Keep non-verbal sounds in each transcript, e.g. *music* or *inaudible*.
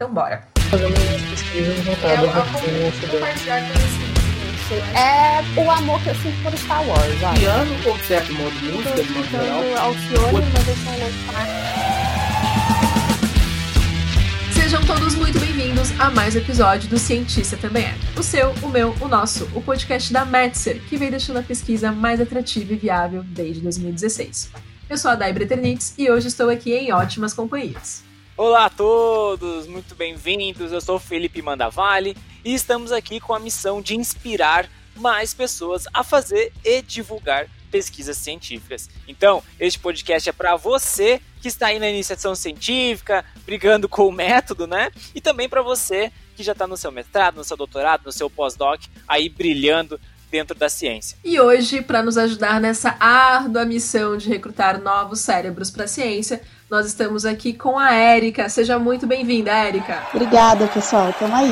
Então bora. Fazendo uma pesquisa voltada É o amor que eu sinto por Star Wars. Piano ou certo modo de música, de modo geral? Alcione, mas eu sou louco Sejam todos muito bem-vindos a mais um episódio do Cientista Também É. O seu, o meu, o nosso, o podcast da Metzer, que vem deixando a pesquisa mais atrativa e viável desde 2016. Eu sou a Dai Breternitz e hoje estou aqui em ótimas companhias. Olá a todos, muito bem-vindos. Eu sou Felipe Mandavale e estamos aqui com a missão de inspirar mais pessoas a fazer e divulgar pesquisas científicas. Então, este podcast é para você que está aí na iniciação científica, brigando com o método, né? E também para você que já está no seu mestrado, no seu doutorado, no seu pós-doc, aí brilhando dentro da ciência. E hoje, para nos ajudar nessa árdua missão de recrutar novos cérebros para a ciência, nós estamos aqui com a Érica. Seja muito bem-vinda, Érica. Obrigada, pessoal. Tamo aí.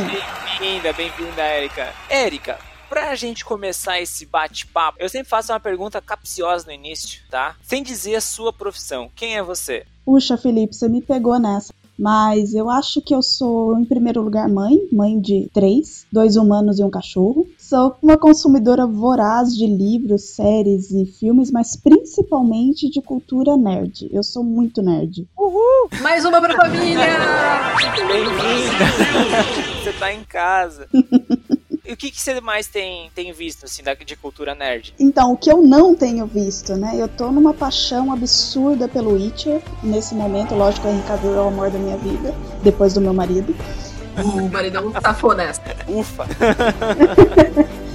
Bem-vinda, bem-vinda, Érica. Érica, pra gente começar esse bate-papo, eu sempre faço uma pergunta capciosa no início, tá? Sem dizer a sua profissão. Quem é você? Puxa, Felipe, você me pegou nessa. Mas eu acho que eu sou, em primeiro lugar, mãe, mãe de três, dois humanos e um cachorro. Sou uma consumidora voraz de livros, séries e filmes, mas principalmente de cultura nerd. Eu sou muito nerd. Mais uma para a família! Bem-vinda! *laughs* você tá em casa. *laughs* E o que, que você mais tem, tem visto, assim, da, de cultura nerd? Então, o que eu não tenho visto, né? Eu tô numa paixão absurda pelo Witcher nesse momento. Lógico, o Henry Cavill é o amor da minha vida, depois do meu marido. *laughs* O maridão safou nessa. Ufa! *laughs*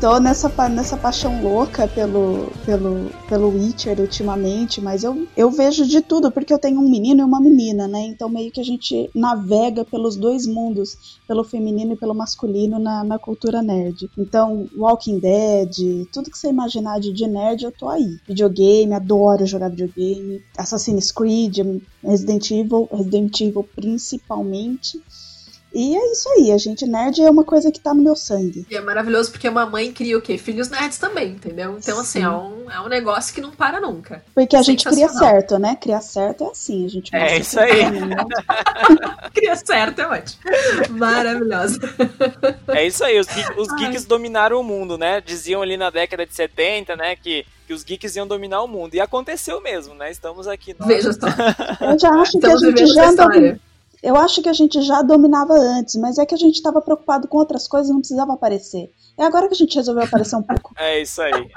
Tô nessa, nessa paixão louca pelo, pelo, pelo Witcher ultimamente, mas eu, eu vejo de tudo, porque eu tenho um menino e uma menina, né? Então meio que a gente navega pelos dois mundos, pelo feminino e pelo masculino na, na cultura nerd. Então, Walking Dead, tudo que você imaginar de, de nerd, eu tô aí. Videogame, adoro jogar videogame. Assassin's Creed, Resident Evil, Resident Evil principalmente. E é isso aí, a gente nerd é uma coisa que tá no meu sangue. E é maravilhoso porque uma mãe cria o quê? Filhos nerds também, entendeu? Então, assim, Sim. é um, é um negócio que não para nunca. Porque a gente cria certo, né? Criar certo é assim, a gente É isso aí. caminho. *laughs* Cria certo, é ótimo. Maravilhosa. *laughs* É isso aí, os, geek- os geeks dominaram o mundo, né? Diziam ali na década de 70, né, que, que os geeks iam dominar o mundo. E aconteceu mesmo, né? Estamos aqui. nós. Veja só. Eu já acho que a Estamos gente já essa domi- história. Eu acho que a gente já dominava antes, mas é que a gente estava preocupado com outras coisas e não precisava aparecer. É agora que a gente resolveu aparecer um pouco. *laughs* É isso aí.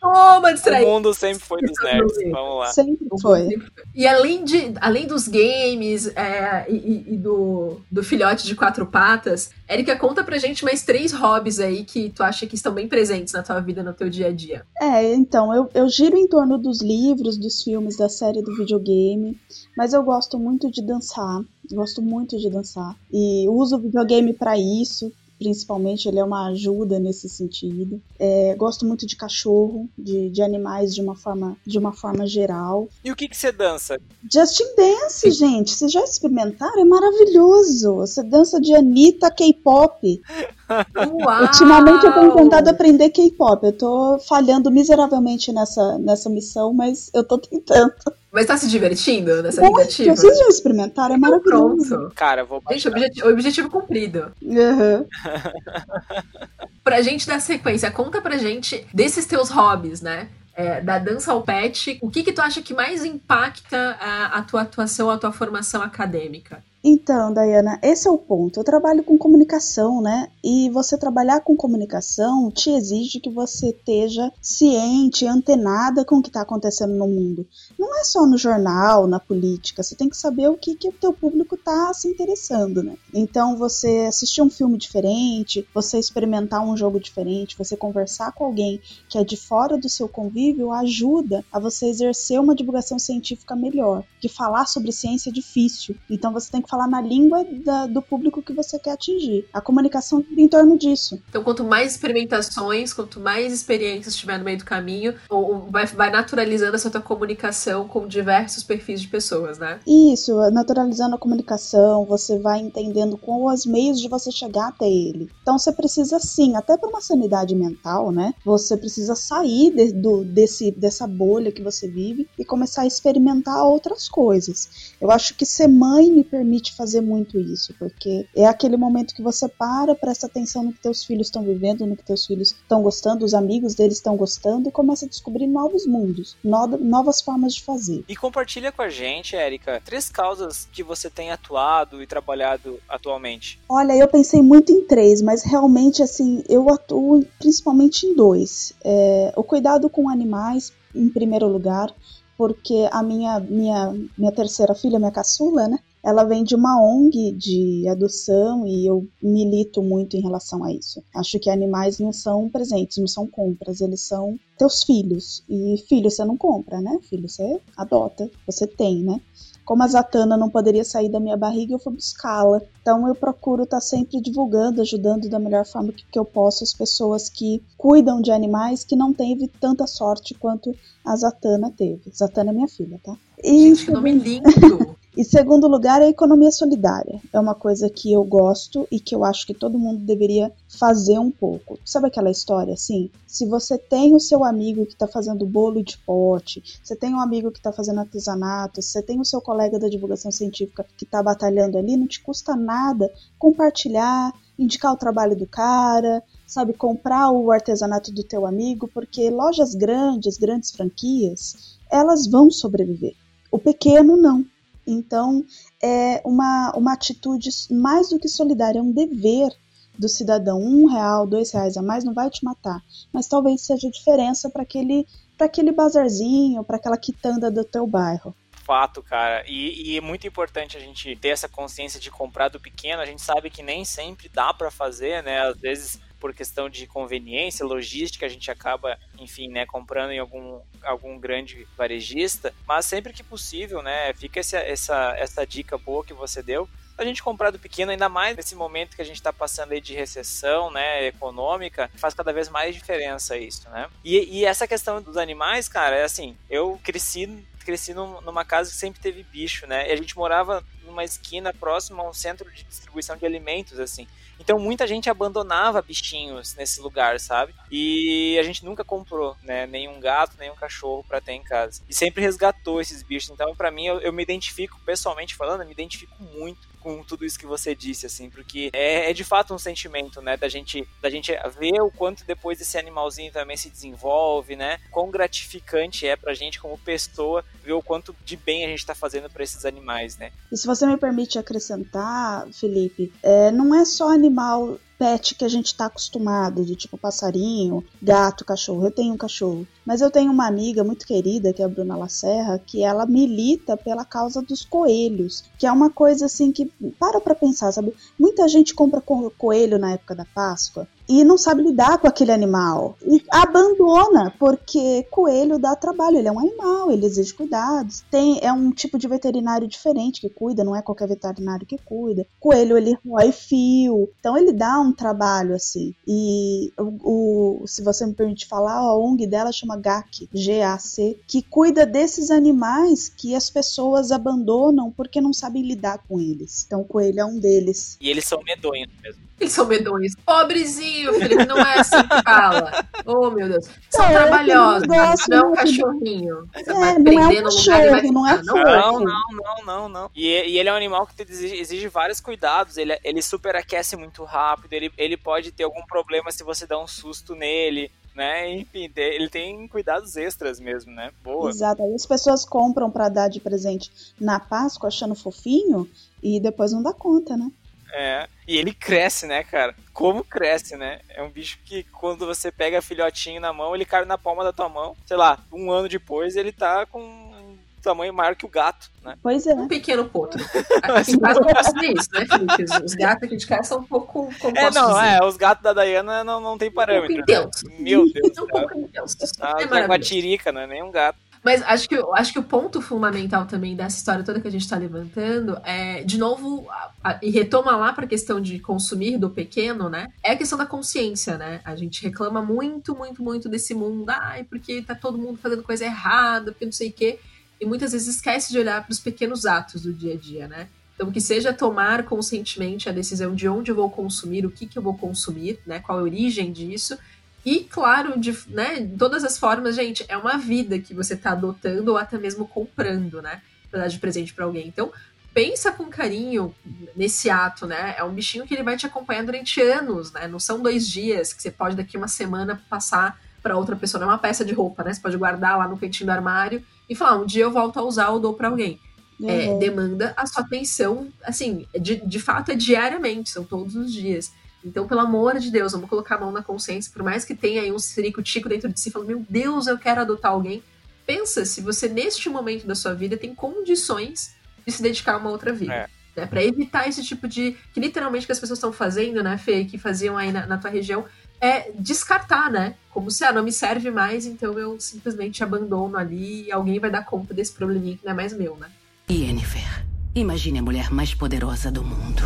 Toma, O distraído. mundo sempre foi dos nerds. Vamos lá. Sempre foi. E além, de, além dos games é, e, e- e do, do filhote de quatro patas, Erika, conta pra gente mais três hobbies aí que tu acha que estão bem presentes na tua vida, no teu dia a dia. É, então, eu, eu giro em torno dos livros, dos filmes, da série do videogame, mas eu gosto muito de dançar, gosto muito de dançar. E uso o videogame para isso, principalmente, ele é uma ajuda nesse sentido. É, gosto muito de cachorro, de, de animais de uma, forma, de uma forma geral. E o que, que você dança? Justin Dance, gente, vocês já experimentaram? É maravilhoso. Você dança de Anitta K-pop. *laughs* Uau! Ultimamente eu tenho tentado aprender K-pop. Eu tô falhando miseravelmente nessa, nessa missão, mas eu tô tentando. Mas tá se divertindo nessa Muito. tentativa? Vocês já experimentaram? É maravilhoso. Pronto. Cara, vou Gente, baixar. objeti- objetivo cumprido. Aham. *laughs* Pra gente dar sequência, conta pra gente desses teus hobbies, né? É, da dança ao pet, o que que tu acha que mais impacta a, a tua atuação, a tua formação acadêmica? Então, Dayana, esse é o ponto. Eu trabalho com comunicação, né? E você trabalhar com comunicação te exige que você esteja ciente, antenada com o que está acontecendo no mundo. Não é só no jornal, na política. Você tem que saber o que, que o teu público está se interessando, né? Então, você assistir um filme diferente, você experimentar um jogo diferente, você conversar com alguém que é de fora do seu convívio ajuda a você exercer uma divulgação científica melhor. Que falar sobre ciência é difícil. Então, você tem que falar na língua da- do público que você quer atingir. A comunicação em torno disso. Então, quanto mais experimentações, quanto mais experiências tiver no meio do caminho, ou, ou vai, vai naturalizando essa tua comunicação com diversos perfis de pessoas, né? Isso, naturalizando a comunicação, você vai entendendo quais os meios de você chegar até ele. Então você precisa sim, até para uma sanidade mental, né? Você precisa sair de- do, desse, dessa bolha que você vive e começar a experimentar outras coisas. Eu acho que ser mãe me permite permite fazer muito isso, porque é aquele momento que você para, presta atenção no que teus filhos estão vivendo, no que teus filhos estão gostando, os amigos deles estão gostando e começa a descobrir novos mundos, no, novas formas de fazer. E compartilha com a gente, Érica, três causas que você tem atuado e trabalhado atualmente. Olha, eu pensei muito em três, mas realmente assim, eu atuo principalmente em dois. É, o cuidado com animais, em primeiro lugar, porque a minha, minha, minha terceira filha, minha caçula, né? Ela vem de uma ONG de adoção e eu milito muito em relação a isso. Acho que animais não são presentes, não são compras, eles são teus filhos. E filho você não compra, né? Filho você adota, você tem, né? Como a Zatanna não poderia sair da minha barriga, eu fui buscá-la. Então eu procuro estar tá sempre divulgando, ajudando da melhor forma que, que eu posso as pessoas que cuidam de animais que não teve tanta sorte quanto a Zatanna teve. Zatanna é minha filha, tá? E Gente, que nome lindo! *laughs* E segundo lugar, a economia solidária. É uma coisa que eu gosto e que eu acho que todo mundo deveria fazer um pouco. Sabe aquela história assim? Se você tem o seu amigo que está fazendo bolo de pote, você tem um amigo que está fazendo artesanato, você tem o seu colega da divulgação científica que está batalhando ali, não te custa nada compartilhar, indicar o trabalho do cara, sabe, comprar o artesanato do teu amigo, porque lojas grandes, grandes franquias, elas vão sobreviver. O pequeno não. Então, é uma, uma atitude mais do que solidária, é um dever do cidadão. Um real, dois reais a mais não vai te matar, mas talvez seja diferença para aquele, aquele bazarzinho, para aquela quitanda do teu bairro fato, cara. E, e, é muito importante a gente ter essa consciência de comprar do pequeno. A gente sabe que nem sempre dá para fazer, né? Às vezes por questão de conveniência, logística, a gente acaba, enfim, né, comprando em algum, algum grande varejista, mas sempre que possível, né, fica essa, essa, essa dica boa que você deu, a gente comprar do pequeno, ainda mais nesse momento que a gente está passando aí de recessão, né, econômica, faz cada vez mais diferença isso, né? E, e essa questão dos animais, cara, é assim, eu cresci cresci numa casa que sempre teve bicho, né? E a gente morava numa esquina próxima a um centro de distribuição de alimentos, assim. Então muita gente abandonava bichinhos nesse lugar, sabe? E a gente nunca comprou, né? Nenhum gato, nenhum cachorro para ter em casa. E sempre resgatou esses bichos. Então, para mim, eu, eu, me identifico, pessoalmente falando, eu me identifico muito com tudo isso que você disse, assim, porque é, é, de fato um sentimento, né, da gente, da gente ver o quanto depois esse animalzinho também se desenvolve, né, quão gratificante é pra gente como pessoa ver o quanto de bem a gente tá fazendo para esses animais, né. E se você me permite acrescentar, Felipe, é, não é só animal pet que a gente está acostumado, de tipo passarinho, gato, cachorro. Eu tenho um cachorro. Mas eu tenho uma amiga muito querida, que é a Bruna Lacerra, que ela milita pela causa dos coelhos, que é uma coisa assim que para pra pensar, sabe? Muita gente compra coelho na época da Páscoa e não sabe lidar com aquele animal e abandona porque coelho dá trabalho, ele é um animal, ele exige cuidados. Tem é um tipo de veterinário diferente que cuida, não é qualquer veterinário que cuida. Coelho ele rói fio, então ele dá um trabalho assim. E o, o se você me permite falar, a ONG dela chama GAC, G-A-C, que cuida desses animais que as pessoas abandonam porque não sabem lidar com eles. Então o coelho é um deles. E eles são medonhos mesmo. Eles são medonhos. Pobrezinho, Felipe, não é assim que fala. *laughs* Oh, meu Deus. São é, trabalhosos, não é um cachorrinho. Você é, vai não é um cachorro, vai... não é não, não, não, não, não. E, e, ele é um animal que exige, exige vários cuidados. Ele, ele superaquece muito rápido. Ele, ele pode ter algum problema se você dá um susto nele né? Enfim, ele tem cuidados extras mesmo, né? Boa. Exato. Aí as pessoas compram para dar de presente na Páscoa achando fofinho e depois não dá conta, né? É. E ele cresce, né, cara? Como cresce, né? É um bicho que quando você pega filhotinho na mão, ele cai na palma da tua mão. Sei lá, um ano depois ele tá com um tamanho maior que o gato, né? Pois é. Um pequeno potro. *laughs* Aqui em casa não isso, né, Felipe? Os, gatos aqui de casa são um pouco. Como é, não, dizer? é. Os gatos da Diana não, não tem parâmetro. Um pouco intensos. Meu Deus. *laughs* Um pouco intensos. Ah, é uma tirica, não é nem um gato. Mas acho que, acho que o ponto fundamental também dessa história toda que a gente está levantando é, de novo, a, a, e retoma lá para a questão de consumir do pequeno, né? É a questão da consciência, né? A gente reclama muito, muito, muito desse mundo, ai, porque tá todo mundo fazendo coisa errada, porque não sei o quê. E muitas vezes esquece de olhar para os pequenos atos do dia a dia, né? Então, que seja tomar conscientemente a decisão de onde eu vou consumir, o que, que eu vou consumir, né? Qual a origem disso e, claro, de né, todas as formas, gente, é uma vida que você está adotando ou até mesmo comprando, né? Pra dar de presente para alguém. Então, pensa com carinho nesse ato, né? É um bichinho que ele vai te acompanhar durante anos, né? Não são dois dias que você pode daqui uma semana passar para outra pessoa. Não é uma peça de roupa, né? Você pode guardar lá no cantinho do armário e falar, ah, um dia eu volto a usar ou dou para alguém. Uhum. É, demanda a sua atenção, assim, de, de fato é diariamente, são todos os dias. Então, pelo amor de Deus, vamos colocar a mão na consciência, por mais que tenha aí um tico dentro de si, falando, meu Deus, eu quero adotar alguém. Pensa se você, neste momento da sua vida, tem condições de se dedicar a uma outra vida. É. Né, para evitar esse tipo de. Que literalmente que as pessoas estão fazendo, né, Fê, que faziam aí na, na tua região, é descartar, né? Como se, ah, não me serve mais, então eu simplesmente abandono ali e alguém vai dar conta desse probleminha que não é mais meu, né? Yennefer, imagine a mulher mais poderosa do mundo.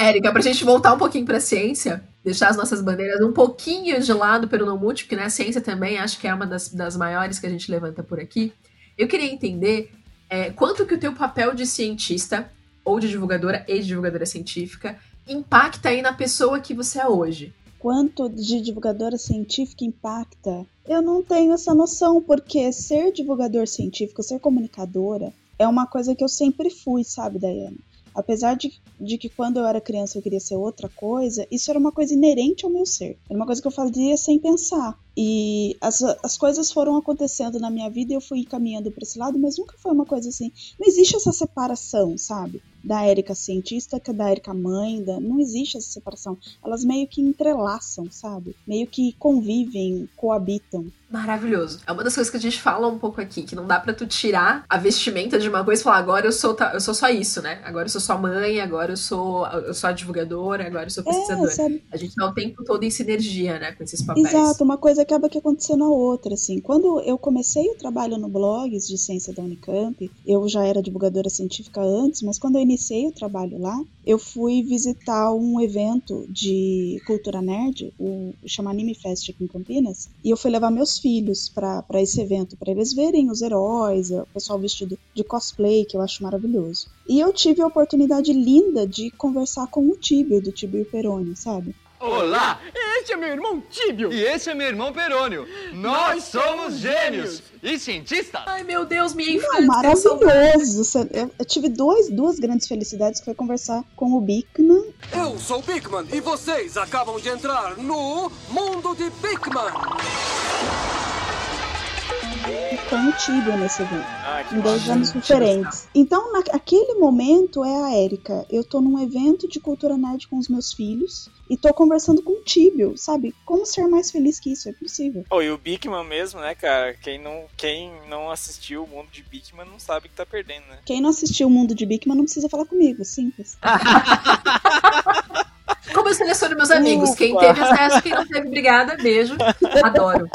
Érica, pra gente voltar um pouquinho pra ciência, deixar as nossas bandeiras um pouquinho de lado pelo não múltiplo, porque né, a ciência também acho que é uma das, das maiores que a gente levanta por aqui. Eu queria entender é, quanto que o teu papel de cientista, ou de divulgadora e de divulgadora científica, impacta aí na pessoa que você é hoje quanto de divulgadora científica impacta, eu não tenho essa noção, porque ser divulgador científico, ser comunicadora, é uma coisa que eu sempre fui, sabe, Daiane? Apesar de, de que quando eu era criança eu queria ser outra coisa, isso era uma coisa inerente ao meu ser. Era uma coisa que eu fazia sem pensar. E as, as coisas foram acontecendo na minha vida e eu fui caminhando para esse lado, mas nunca foi uma coisa assim. Não existe essa separação, sabe? Da Érica cientista que da Érica mãe, da... não existe essa separação. Elas meio que entrelaçam, sabe? Meio que convivem, coabitam. Maravilhoso. É uma das coisas que a gente fala um pouco aqui, que não dá para tu tirar a vestimenta de uma coisa e falar, agora eu sou, eu sou só isso, né? Agora eu sou sua mãe, agora eu sou, eu sou a divulgadora, agora eu sou pesquisadora. É, a gente tá o tempo todo em sinergia, né, com esses papéis. Exato, uma coisa acaba que acontecendo a outra, assim. Quando eu comecei o trabalho no blogs de ciência da Unicamp, eu já era divulgadora científica antes, mas quando eu iniciei o trabalho lá, eu fui visitar um evento de cultura nerd, o chama Anime Fest aqui em Campinas, e eu fui levar meus filhos para esse evento, para eles verem os heróis, o pessoal vestido de cosplay, que eu acho maravilhoso. E eu tive a oportunidade linda de conversar com o Tibio, do Tibio Peroni, sabe? Olá, este é meu irmão Tíbio. E esse é meu irmão Perônio. Nós somos gênios e cientistas. Ai, meu Deus, minha infância. Não, maravilhoso. Eu, eu, tive dois, duas grandes felicidades, que foi conversar com o Bigman. Eu sou o Bigman e vocês acabam de entrar no Mundo de Bigman com o Tibia nesse evento. Ah, em dois anos diferentes. Então, naquele momento é a Érica. Eu tô num evento de cultura nerd com os meus filhos e tô conversando com o Tibio, sabe? Como ser mais feliz que isso? É possível. Oh, e o Bigman mesmo, né, cara? Quem não, quem não assistiu o mundo de Bigman não sabe que tá perdendo, né? Quem não assistiu o mundo de Bigman não precisa falar comigo, simples. Como eu seleciono meus amigos? Ufa. Quem teve acesso, quem não teve, obrigada, beijo. Adoro.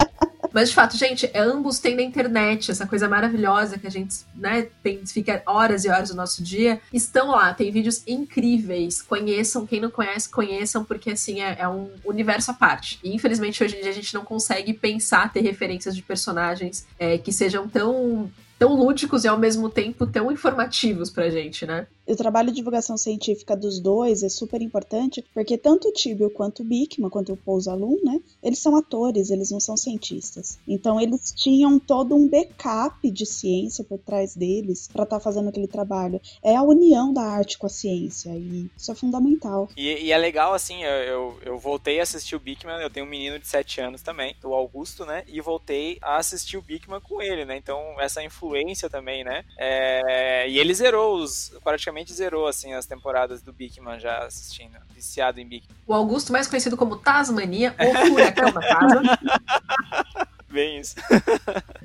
Mas, de fato, gente, ambos têm na internet essa coisa maravilhosa que a gente né, tem, fica horas e horas do nosso dia. Estão lá, tem vídeos incríveis. Conheçam, quem não conhece, conheçam, porque assim é, é um universo à parte. E infelizmente hoje em dia a gente não consegue pensar, ter referências de personagens é, que sejam tão tão lúdicos e ao mesmo tempo tão informativos pra gente, né? O trabalho de divulgação científica dos dois é super importante, porque tanto o Tibio quanto o Bickman, quanto o Paul Zalum, né, eles são atores, eles não são cientistas. Então eles tinham todo um backup de ciência por trás deles para estar tá fazendo aquele trabalho. É a união da arte com a ciência e isso é fundamental. E, e é legal, assim, eu, eu, eu, voltei a assistir o Bickman, eu tenho um menino de 7 anos também, o Augusto, né, e voltei a assistir o Bickman com ele, né, então essa influência também, né, é, e ele zerou os, praticamente zerou assim as temporadas do Bigman já assistindo, viciado em Bigman. O Augusto, mais conhecido como Tasmania ou Furacão da Casa. *laughs* Bem isso.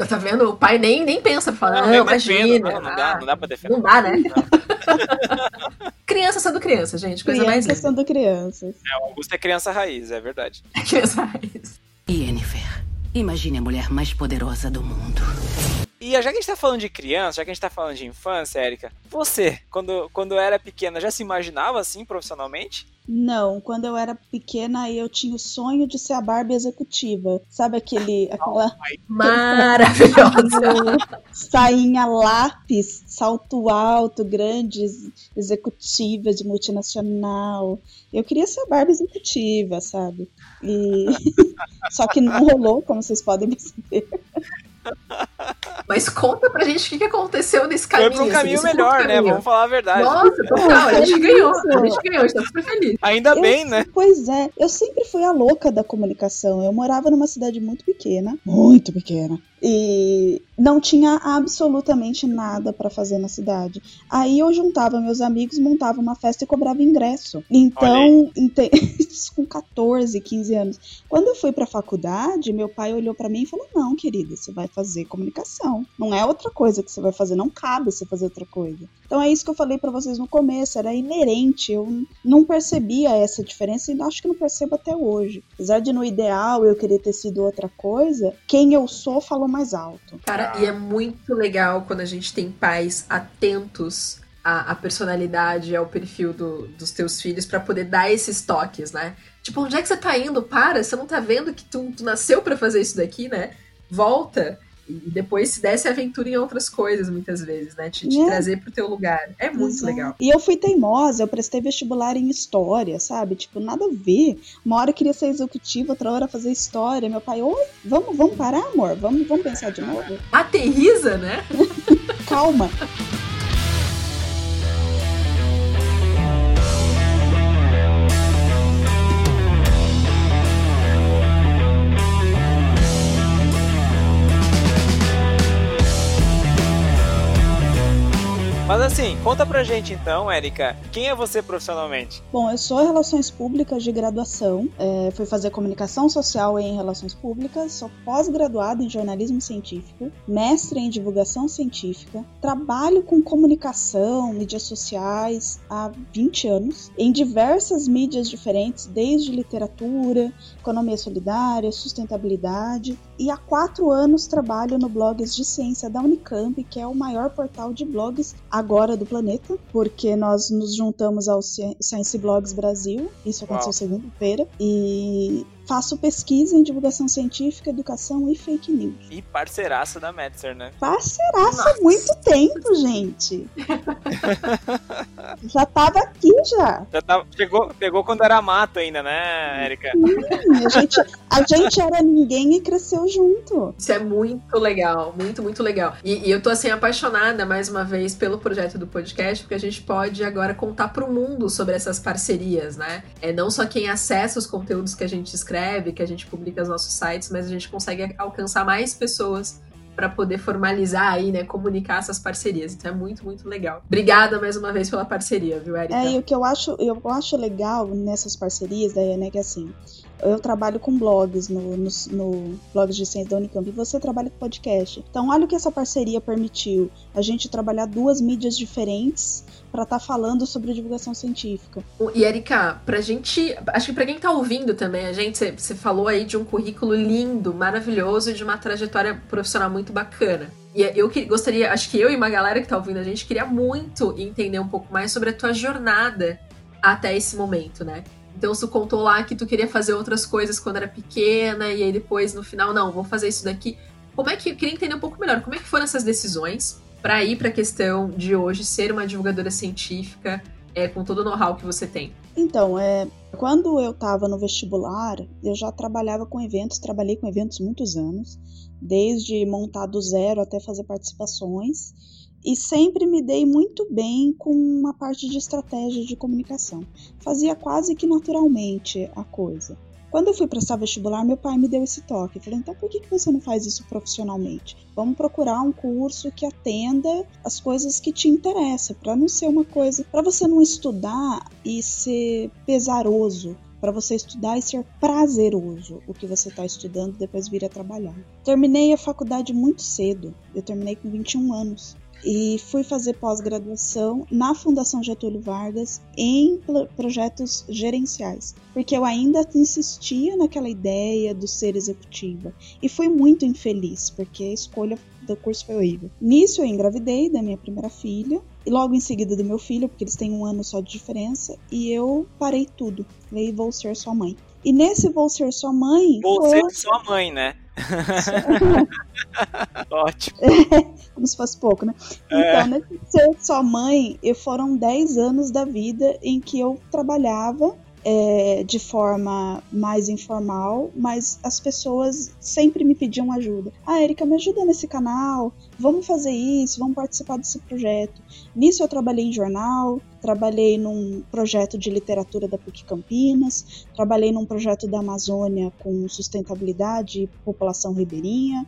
Tá vendo? O pai nem, nem pensa, fala, não, não imagina. Não, não, dá, não dá pra defender. Não dá, né? *laughs* criança sendo criança, gente. Coisa criança mais linda. sendo criança. É, o Augusto é criança raiz, é verdade. *laughs* É criança raiz. Yennefer, imagine a mulher mais poderosa do mundo. E já que a gente tá falando de criança, já que a gente tá falando de infância, Érica, você, quando, quando era pequena, já se imaginava assim profissionalmente? Não, quando eu era pequena eu tinha o sonho de ser a Barbie executiva. Sabe aquele aquela maravilhosa *laughs* sainha lápis, salto alto, grande, executiva de multinacional. Eu queria ser a Barbie executiva, sabe? E *laughs* só que não rolou, como vocês podem *laughs* perceber. Mas conta pra gente o que que aconteceu nesse caminho. Foi pra um assim, caminho melhor, né? caminho. Vamos falar a verdade. Nossa, total, a gente ganhou. A gente ganhou, a gente tá super feliz. Ainda Eu- bem, né? Pois é, eu sempre fui a louca da comunicação. Eu morava numa cidade muito pequena, muito pequena, e não tinha absolutamente nada pra fazer na cidade. Aí eu juntava meus amigos, montava uma festa e cobrava ingresso. Então, *laughs* isso com 14, 15 anos. Quando eu fui pra faculdade, meu pai olhou pra mim e falou: "Não, querida, você vai fazer comunicação. Não é outra coisa que você vai fazer, não cabe você fazer outra coisa". Então é isso que eu falei pra vocês no começo, era inerente, eu não percebia essa diferença e acho que não percebo até hoje. Apesar de no ideal eu querer ter sido outra coisa, quem eu sou falou mais alto. Cara, e é muito legal quando a gente tem pais atentos à, à personalidade, ao perfil do- dos teus filhos pra poder dar esses toques, né? Tipo, onde é que você tá indo? Para, você não tá vendo que tu, tu nasceu pra fazer isso daqui, né? Volta. E depois se desse aventura em outras coisas, muitas vezes, né? Te, te É. trazer pro teu lugar. É muito Exato. legal. E eu fui teimosa, eu prestei vestibular em história, sabe? Tipo, nada a ver. Uma hora eu queria ser executiva, outra hora fazer história. Meu pai, oi, vamos, vamos parar, amor? Vamos, vamos pensar de novo? Aterriza, né? *laughs* Calma. Assim, conta pra gente então, Érica, quem é você profissionalmente? Bom, eu sou Relações Públicas de graduação, é, fui fazer comunicação social em Relações Públicas, sou pós-graduada em jornalismo científico, mestre em divulgação científica, trabalho com comunicação, mídias sociais há 20 anos, em diversas mídias diferentes, desde literatura, economia solidária, sustentabilidade, e há quatro anos trabalho no Blogs de Ciência da Unicamp, que é o maior portal de blogs agora do planeta, porque nós nos juntamos ao Ci- Science Blogs Brasil, isso aconteceu segunda-feira, e faço pesquisa em divulgação científica, educação e fake news. E parceiraça da Metzer, né? Parceiraça há muito tempo, gente. *laughs* já tava aqui já. Já tava, chegou, pegou quando era mato ainda, né, Érica? A gente, a gente era ninguém e cresceu junto. Isso é muito legal, muito, muito legal. E, e eu tô assim apaixonada mais uma vez pelo projeto do podcast, porque a gente pode agora contar pro mundo sobre essas parcerias, né? É não só quem acessa os conteúdos que a gente escreve, que a gente publica nos nossos sites, mas a gente consegue alcançar mais pessoas para poder formalizar aí, né, comunicar essas parcerias. Então é muito, muito legal. Obrigada mais uma vez pela parceria, viu, Erika? É, e o que eu acho, eu acho legal nessas parcerias, Daiane, é que assim, eu trabalho com blogs no, no, no blogs de ciência da Unicamp e você trabalha com podcast. Então, olha o que essa parceria permitiu. A gente trabalhar duas mídias diferentes para estar falando sobre divulgação científica. E Erika, pra gente. Acho que pra quem tá ouvindo também, a gente, você- falou aí de um currículo lindo, maravilhoso de uma trajetória profissional muito bacana. E eu que, gostaria, acho que eu e uma galera que tá ouvindo a gente queria muito entender um pouco mais sobre a tua jornada até esse momento, né? Então, tu contou lá que tu queria fazer outras coisas quando era pequena, e aí depois, no final, não, vou fazer isso daqui. Como é que. Eu queria entender um pouco melhor, como é que foram essas decisões para ir pra questão de hoje ser uma divulgadora científica é, com todo o know-how que você tem? Então, é, quando eu estava no vestibular, eu já trabalhava com eventos, trabalhei com eventos muitos anos, desde montar do zero até fazer participações, e sempre me dei muito bem com uma parte de estratégia de comunicação. Fazia quase que naturalmente a coisa. Quando eu fui prestar vestibular, meu pai me deu esse toque. Falei, então por que, você não faz isso profissionalmente? Vamos procurar um curso que atenda as coisas que te interessam, para não ser uma coisa, para você não estudar e ser pesaroso, para você estudar e ser prazeroso o que você está estudando e depois vir a trabalhar. Terminei a faculdade muito cedo, eu terminei com 21 anos e fui fazer pós-graduação na Fundação Getúlio Vargas em pro- projetos gerenciais, porque eu ainda insistia naquela ideia do ser executiva e fui muito infeliz, porque a escolha do curso foi horrível. Nisso eu engravidei da minha primeira filha e logo em seguida do meu filho, porque eles têm um ano só de diferença, e eu parei tudo. Falei, vou ser sua mãe. E nesse vou ser sua mãe, Você foi e sua mãe, né? *laughs* Ótimo. *laughs* como se fosse pouco, né? É. Então, nesse ser sua mãe, e foram 10 anos da vida em que eu trabalhava é, de forma mais informal, mas as pessoas sempre me pediam ajuda. Ah, Erika, me ajuda nesse canal, vamos fazer isso, vamos participar desse projeto. Nisso eu trabalhei em jornal, trabalhei num projeto de literatura da PUC Campinas, trabalhei num projeto da Amazônia com sustentabilidade e população ribeirinha,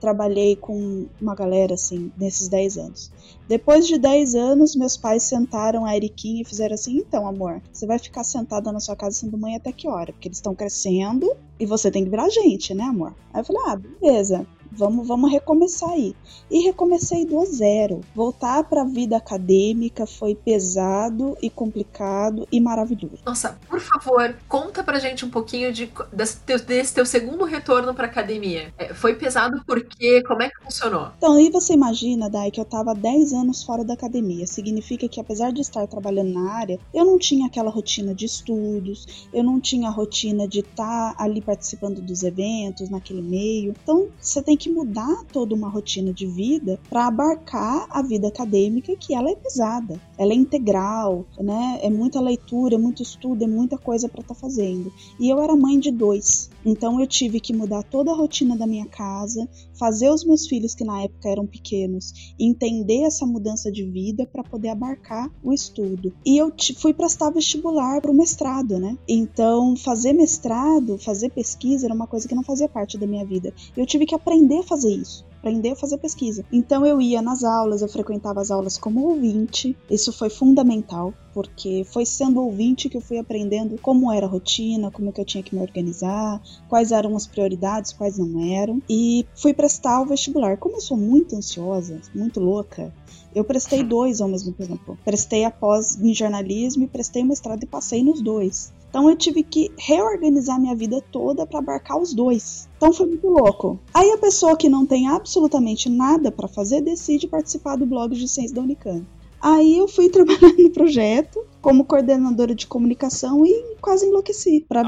trabalhei com uma galera assim nesses 10 anos. Depois de 10 anos, meus pais sentaram a Eriquinha e fizeram assim: então, amor, você vai ficar sentada na sua casa sendo mãe até que hora? Porque eles estão crescendo e você tem que virar gente, né, amor? Aí eu falei: ah, beleza. Vamos, vamos recomeçar aí. E recomecei do zero. Voltar para a vida acadêmica foi pesado e complicado e maravilhoso. Nossa, por favor, conta pra gente um pouquinho de, desse, teu, desse teu segundo retorno pra academia. É, foi pesado por quê? Como é que funcionou? Então, aí você imagina, Dai, que eu tava 10 anos fora da academia. Significa que apesar de estar trabalhando na área, eu não tinha aquela rotina de estudos, eu não tinha a rotina de estar tá ali participando dos eventos, naquele meio. Então, você tem que mudar toda uma rotina de vida para abarcar a vida acadêmica, que ela é pesada, ela é integral, né? É muita leitura, é muito estudo, é muita coisa para estar tá fazendo. E eu era mãe de dois, então eu tive que mudar toda a rotina da minha casa, fazer os meus filhos que na época eram pequenos entender essa mudança de vida para poder abarcar o estudo. E eu fui prestar vestibular para o mestrado, né? Então, fazer mestrado, fazer pesquisa era uma coisa que não fazia parte da minha vida. Eu tive que aprender a fazer isso aprender a fazer pesquisa. Então eu ia nas aulas, eu frequentava as aulas como ouvinte, isso foi fundamental, porque foi sendo ouvinte que eu fui aprendendo como era a rotina, como que eu tinha que me organizar, quais eram as prioridades, quais não eram, e fui prestar o vestibular. Como eu sou muito ansiosa, muito louca, eu prestei dois ao mesmo tempo. Prestei após em jornalismo e prestei mestrado e passei nos dois. Então eu tive que reorganizar minha vida toda para abarcar os dois. Então foi muito louco. Aí a pessoa que não tem absolutamente nada para fazer decide participar do blog de ciência da Unicamp. Aí eu fui *laughs* trabalhar no projeto como coordenadora de comunicação e quase enlouqueci. Pra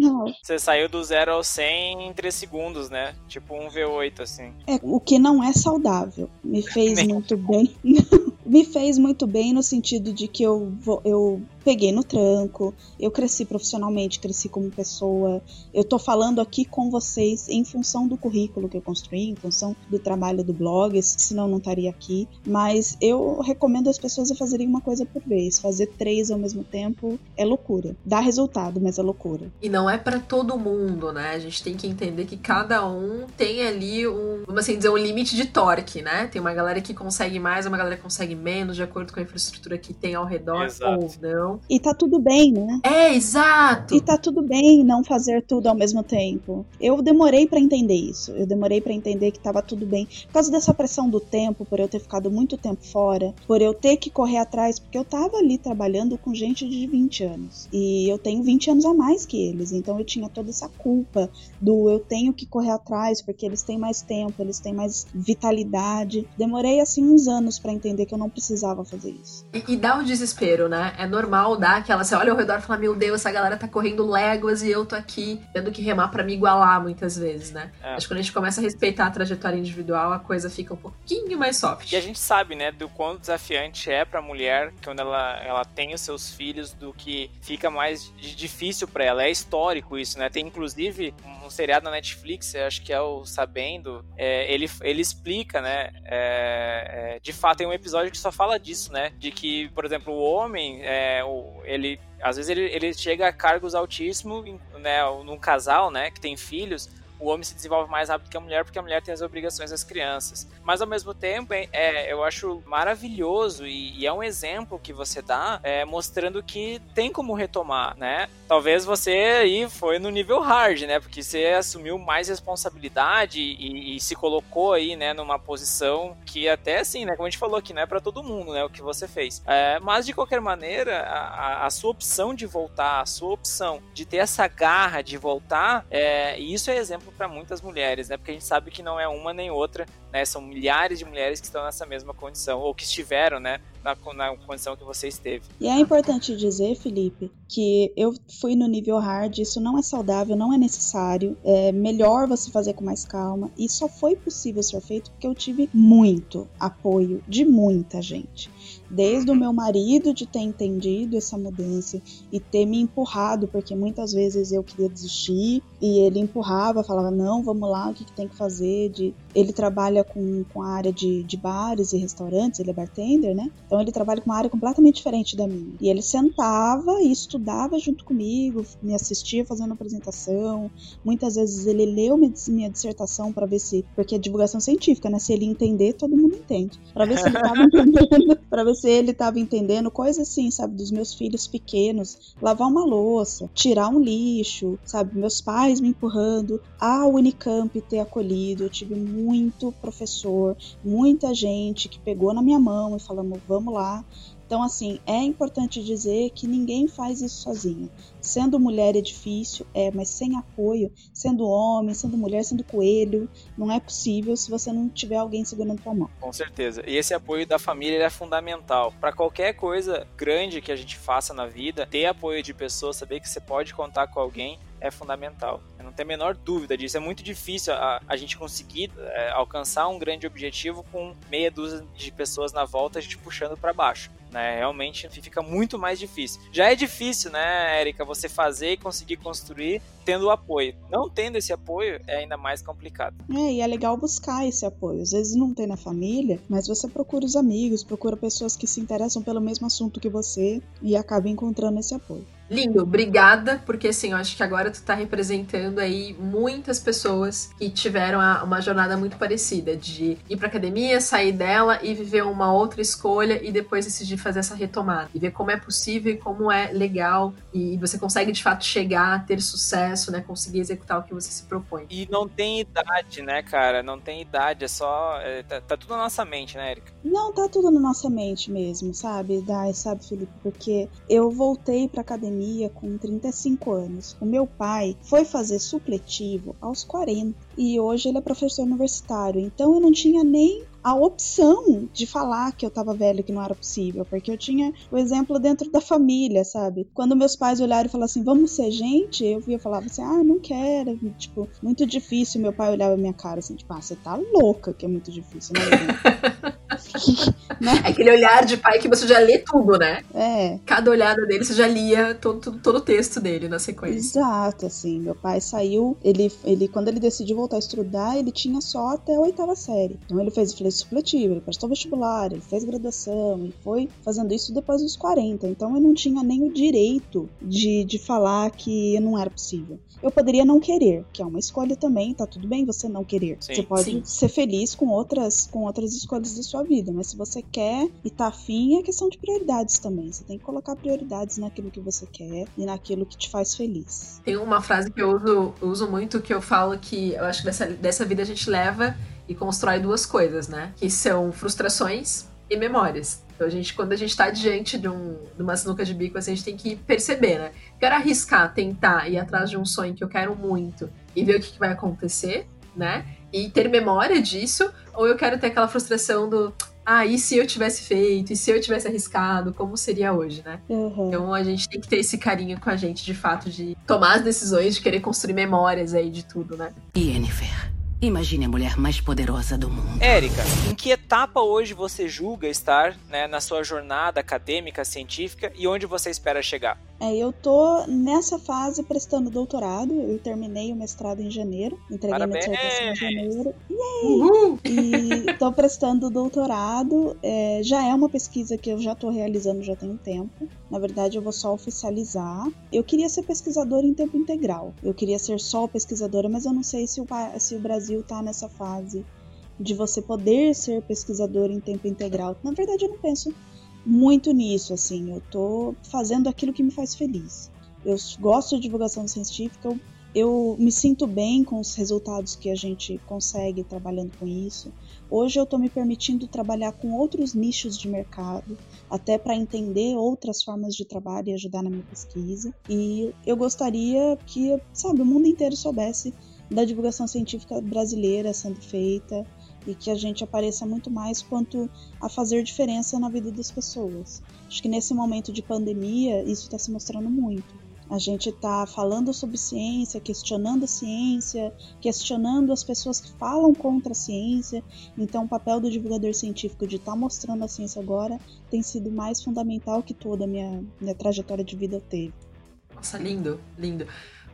real. Você saiu do 0 ao 100 em 3 segundos, né? Tipo um V8, assim. É, o que não é saudável. Me *laughs* fez muito bem. *laughs* Me fez muito bem no sentido de que eu, eu peguei no tranco, eu cresci profissionalmente, cresci como pessoa. Eu tô falando aqui com vocês em função do currículo que eu construí, em função do trabalho do blog, senão não estaria aqui. Mas eu recomendo as pessoas a fazerem uma coisa por vez. Fazer três ao mesmo tempo é loucura. Dá resultado, mas é loucura. E não é para todo mundo, né? A gente tem que entender que cada um tem ali um, vamos assim dizer, um limite de torque, né? Tem uma galera que consegue mais, uma galera que consegue menos, de acordo com a infraestrutura que tem ao redor Exato. ou não. E tá tudo bem, né? É, exato. E tá tudo bem não fazer tudo ao mesmo tempo. Eu demorei para entender isso. Eu demorei para entender que tava tudo bem. Por causa dessa pressão do tempo, por eu ter ficado muito tempo fora, por eu ter que correr atrás, porque eu tava ali trabalhando com gente de 20 anos. E eu tenho 20 anos a mais que eles. Então eu tinha toda essa culpa do eu tenho que correr atrás, porque eles têm mais tempo, eles têm mais vitalidade. Demorei assim uns anos para entender que eu não precisava fazer isso. E, e dá o desespero, né? É normal normal dar aquela. Você olha ao redor e fala: Meu Deus, essa galera tá correndo léguas e eu tô aqui tendo que remar para me igualar muitas vezes, né? É. Acho que quando a gente começa a respeitar a trajetória individual, a coisa fica um pouquinho mais soft. E a gente sabe, né, do quão desafiante é pra mulher quando ela, ela tem os seus filhos, do que fica mais difícil para ela. É histórico isso, né? Tem inclusive um seriado na Netflix, acho que é o Sabendo, é, ele, ele explica, né? É, é, de fato, tem um episódio que só fala disso, né? De que, por exemplo, o homem, é, ele às vezes ele, ele chega a cargos altíssimos, né, num casal, né, que tem filhos, o homem se desenvolve mais rápido que a mulher porque a mulher tem as obrigações das crianças. Mas ao mesmo tempo, é, eu acho maravilhoso e, e, é um exemplo que você dá é, mostrando que tem como retomar, né? Talvez você aí foi no nível hard, né? Porque você assumiu mais responsabilidade e, e se colocou aí, né, numa posição que até assim, né? Como a gente falou aqui, não é para todo mundo, né? O que você fez. É, mas de qualquer maneira, a, a, sua opção de voltar, a sua opção de ter essa garra de voltar, é, isso é exemplo para muitas mulheres, né? Porque a gente sabe que não é uma nem outra, né? São milhares de mulheres que estão nessa mesma condição ou que estiveram, né? Na, na condição que você esteve. E é importante dizer, Felipe, que eu fui no nível hard, isso não é saudável, não é necessário. É melhor você fazer com mais calma. E só foi possível ser feito porque eu tive muito apoio de muita gente. Desde o meu marido de ter entendido essa mudança e ter me empurrado, porque muitas vezes eu queria desistir e ele empurrava, falava: Não, vamos lá, o que, que tem que fazer? De... Ele trabalha com, com a área de, de bares e restaurantes, ele é bartender, né? Então ele trabalha com uma área completamente diferente da minha. E ele sentava e estudava junto comigo, me assistia fazendo apresentação. Muitas vezes ele leu minha, minha dissertação para ver se. Porque é divulgação científica, né? Se ele entender, todo mundo entende. Para ver se ele estava *laughs* entendendo, para ver se ele estava entendendo coisas assim, sabe, dos meus filhos pequenos, lavar uma louça, tirar um lixo, sabe, meus pais me empurrando, a Unicamp ter acolhido, eu tive muito professor, muita gente que pegou na minha mão e falamos, vamos lá, então, assim, é importante dizer que ninguém faz isso sozinho. Sendo mulher é difícil, é, mas sem apoio, sendo homem, sendo mulher, sendo coelho, não é possível se você não tiver alguém segurando tua mão. Com certeza. E esse apoio da família é fundamental. Para qualquer coisa grande que a gente faça na vida, ter apoio de pessoas, saber que você pode contar com alguém, é fundamental. Tenho a menor dúvida disso. É muito difícil a, a gente conseguir é, alcançar um grande objetivo com meia dúzia de pessoas na volta, a gente puxando para baixo. Né? Realmente fica muito mais difícil. Já é difícil, né, Érica, você fazer e conseguir construir tendo o apoio. Não tendo esse apoio é ainda mais complicado. É, e é legal buscar esse apoio. Às vezes não tem na família, mas você procura os amigos, procura pessoas que se interessam pelo mesmo assunto que você e acaba encontrando esse apoio. Lindo, obrigada, porque assim, eu acho que agora tu tá representando aí muitas pessoas que tiveram uma jornada muito parecida, de ir pra academia, sair dela e viver uma outra escolha e depois decidir fazer essa retomada. E ver como é possível e como é legal e você consegue de fato chegar, ter sucesso, né, conseguir executar o que você se propõe. E não tem idade, né, cara? Não tem idade, é só. É, tá, tá, tudo na nossa mente, né, Erika? Não, tá tudo na nossa mente mesmo, sabe, Dai, sabe, Felipe? Porque eu voltei pra academia academia com 35 anos. O meu pai foi fazer supletivo aos 40 e hoje ele é professor universitário, então eu não tinha nem a opção de falar que eu tava velho, que não era possível, porque eu tinha o exemplo dentro da família, sabe? Quando meus pais olharam e falaram assim, vamos ser gente, eu via falava assim, ah, não quero, tipo, muito difícil. Meu pai olhava a minha cara assim, tipo, ah, você tá louca que é muito difícil, né? *laughs* né? Aquele olhar de pai que você já lê tudo, né? É. Cada olhada dele você já lia todo, todo, todo o texto dele na sequência. Exato, assim. Meu pai saiu, ele, ele, quando ele decidiu voltar a estudar, ele tinha só até a oitava série. Então ele fez o supletivo, ele prestou vestibular, ele fez graduação e foi fazendo isso depois dos 40. Então eu não tinha nem o direito de, de falar que não era possível. Eu poderia não querer, que é uma escolha também, tá tudo bem você não querer. Sim, você pode sim. ser feliz com outras, com outras escolhas da sua vida, mas se você quer e tá afim, é questão de prioridades também. Você tem que colocar prioridades naquilo que você quer e naquilo que te faz feliz. Tem uma frase que eu uso, eu uso muito que eu falo que eu acho que dessa, dessa vida a gente leva e constrói duas coisas, né? Que são frustrações e memórias. Então, a gente, quando a gente está diante de, um, de uma sinuca de bico, assim, a gente tem que perceber, né? Quero arriscar, tentar ir atrás de um sonho que eu quero muito e ver o que, que vai acontecer, né? E ter memória disso, ou eu quero ter aquela frustração do ah, e se eu tivesse feito? E se eu tivesse arriscado? Como seria hoje, né? Uhum. Então a gente tem que ter esse carinho com a gente, de fato, de tomar as decisões, de querer construir memórias aí de tudo, né? Yennefer. Imagine a mulher mais poderosa do mundo. Érica, em que etapa hoje você julga estar né, na sua jornada acadêmica, científica e onde você espera chegar? É, eu tô nessa fase prestando doutorado. Eu terminei o mestrado em janeiro, entreguei Parabéns. minha dissertação em janeiro. Uhul. E tô prestando doutorado. É, já é uma pesquisa que eu já tô realizando já tem um tempo. Na verdade, eu vou só oficializar. Eu queria ser pesquisadora em tempo integral. Eu queria ser só pesquisadora, mas eu não sei se o, se o Brasil tá nessa fase de você poder ser pesquisador em tempo integral. Na verdade, eu não penso muito nisso, assim. Eu tô fazendo aquilo que me faz feliz. Eu gosto de divulgação científica, eu, eu me sinto bem com os resultados que a gente consegue trabalhando com isso. Hoje eu estou me permitindo trabalhar com outros nichos de mercado, até para entender outras formas de trabalho e ajudar na minha pesquisa. E eu gostaria que, sabe, o mundo inteiro soubesse da divulgação científica brasileira sendo feita, e que a gente apareça muito mais quanto a fazer diferença na vida das pessoas. Acho que nesse momento de pandemia isso está se mostrando muito. A gente está falando sobre ciência, questionando a ciência, questionando as pessoas que falam contra a ciência. Então, o papel do divulgador científico de estar tá mostrando a ciência agora tem sido mais fundamental que toda a minha, minha trajetória de vida teve. Nossa, lindo, lindo.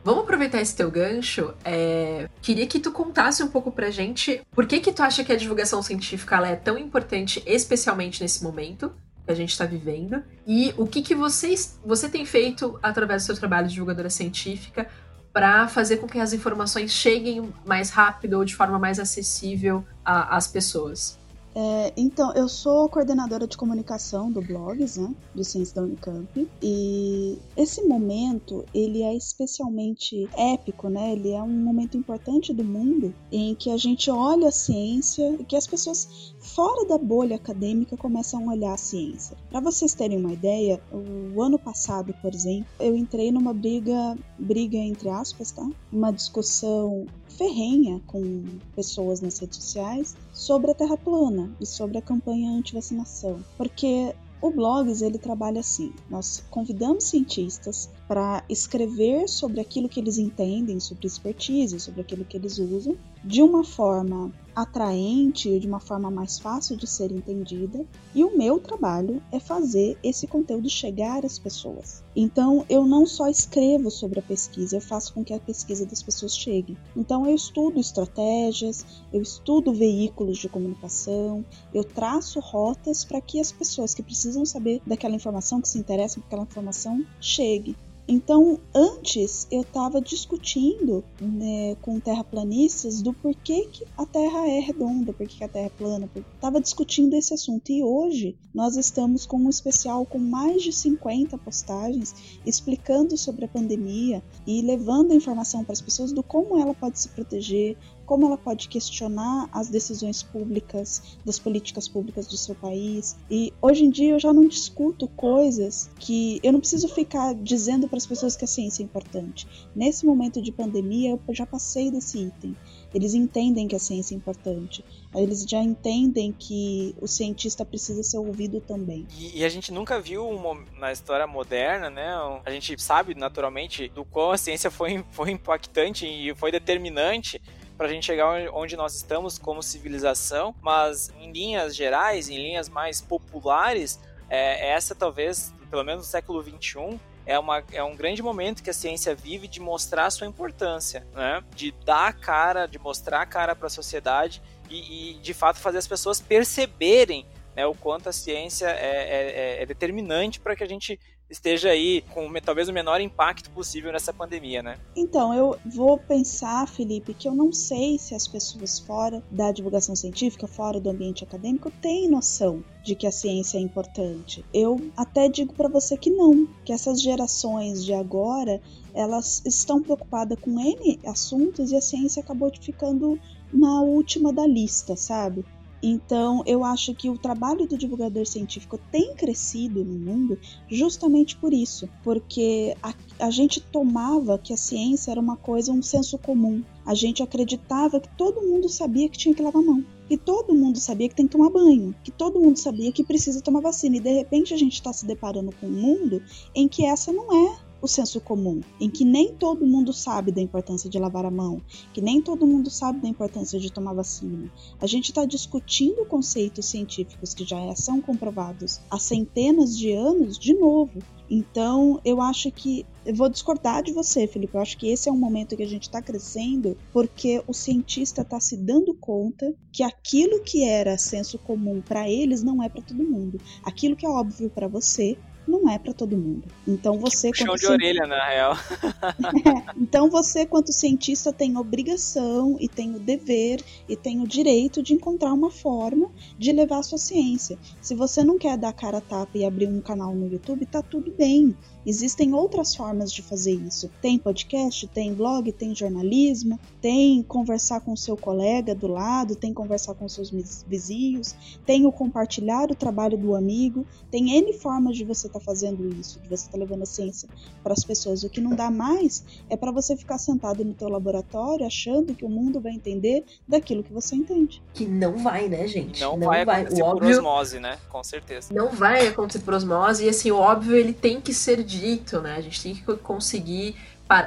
Vamos aproveitar esse teu gancho. É... Queria que tu contasse um pouco pra gente por que que tu acha que a divulgação científica é tão importante, especialmente nesse momento que a gente está vivendo, e o que que vocês, você tem feito através do seu trabalho de divulgadora científica para fazer com que as informações cheguem mais rápido ou de forma mais acessível às pessoas. É, então, eu sou coordenadora de comunicação do Blogs, né, de Ciência da Unicamp, e esse momento, ele é especialmente épico, né, ele é um momento importante do mundo em que a gente olha a ciência e que as pessoas fora da bolha acadêmica começam a olhar a ciência. Para vocês terem uma ideia, o ano passado, por exemplo, eu entrei numa briga, briga entre aspas, tá? Uma discussão ferrenha com pessoas nas redes sociais sobre a Terra plana e sobre a campanha anti-vacinação, porque o Blogs ele trabalha assim: nós convidamos cientistas para escrever sobre aquilo que eles entendem, sobre expertise, sobre aquilo que eles usam, de uma forma atraente, de uma forma mais fácil de ser entendida, e o meu trabalho é fazer esse conteúdo chegar às pessoas. Então, eu não só escrevo sobre a pesquisa, eu faço com que a pesquisa das pessoas chegue. Então, eu estudo estratégias, eu estudo veículos de comunicação, eu traço rotas para que as pessoas que precisam saber daquela informação, que se interessam por aquela informação, chegue. Então, antes eu estava discutindo né, com terraplanistas do porquê que a Terra é redonda, porquê que a Terra é plana. Estava discutindo esse assunto e hoje nós estamos com um especial com mais de 50 postagens explicando sobre a pandemia e levando a informação para as pessoas do como ela pode se proteger, como ela pode questionar as decisões públicas, das políticas públicas do seu país. E hoje em dia eu já não discuto coisas que eu não preciso ficar dizendo para as pessoas que a ciência é importante. Nesse momento de pandemia eu já passei desse item. Eles entendem que a ciência é importante. Eles já entendem que o cientista precisa ser ouvido também. E, e a gente nunca viu uma, na história moderna, né? A gente sabe naturalmente do quão a ciência foi, foi impactante e foi determinante para a gente chegar onde nós estamos como civilização, mas em linhas gerais, em linhas mais populares, é, essa talvez, pelo menos no século XXI, é, uma, é um grande momento que a ciência vive de mostrar sua importância, né? de dar a cara, de mostrar a cara para a sociedade e, e, de fato, fazer as pessoas perceberem né, o quanto a ciência é, é, é determinante para que a gente esteja aí com talvez o menor impacto possível nessa pandemia, né? Então, eu vou pensar, Felipe, que eu não sei se as pessoas fora da divulgação científica, fora do ambiente acadêmico, têm noção de que a ciência é importante. Eu até digo para você que não, que essas gerações de agora, elas estão preocupadas com N assuntos e a ciência acabou ficando na última da lista, sabe? Então, eu acho que o trabalho do divulgador científico tem crescido no mundo justamente por isso, porque a, a gente tomava que a ciência era uma coisa, um senso comum. A gente acreditava que todo mundo sabia que tinha que lavar a mão que todo mundo sabia que tem que tomar banho, que todo mundo sabia que precisa tomar vacina, e de repente a gente está se deparando com um mundo em que essa não é o senso comum, em que nem todo mundo sabe da importância de lavar a mão, que nem todo mundo sabe da importância de tomar vacina. A gente está discutindo conceitos científicos que já são comprovados há centenas de anos de novo. Então, eu acho que. Eu vou discordar de você, Felipe. Eu acho que esse é um momento que a gente está crescendo porque o cientista está se dando conta que aquilo que era senso comum para eles não é para todo mundo. Aquilo que é óbvio para você não é para todo mundo. Então você tipo, de orelha, na real. *laughs* é, então você, quanto cientista, tem obrigação e tem o dever e tem o direito de encontrar uma forma de levar a sua ciência. Se você não quer dar cara a tapa e abrir um canal no YouTube, tá tudo bem. Existem outras formas de fazer isso. Tem podcast, tem blog, tem jornalismo, tem conversar com o seu colega do lado, tem conversar com seus vizinhos, tem o compartilhar o trabalho do amigo, tem N formas de você estar tá fazendo isso, de você estar tá levando a ciência para as pessoas. O que não dá mais é para você ficar sentado no teu laboratório achando que o mundo vai entender daquilo que você entende. Que não vai, né, gente? Não, não vai, vai acontecer o óbvio... por osmose, né? Com certeza. Não vai acontecer por osmose e assim, o óbvio ele tem que ser dito, né? A gente tem que conseguir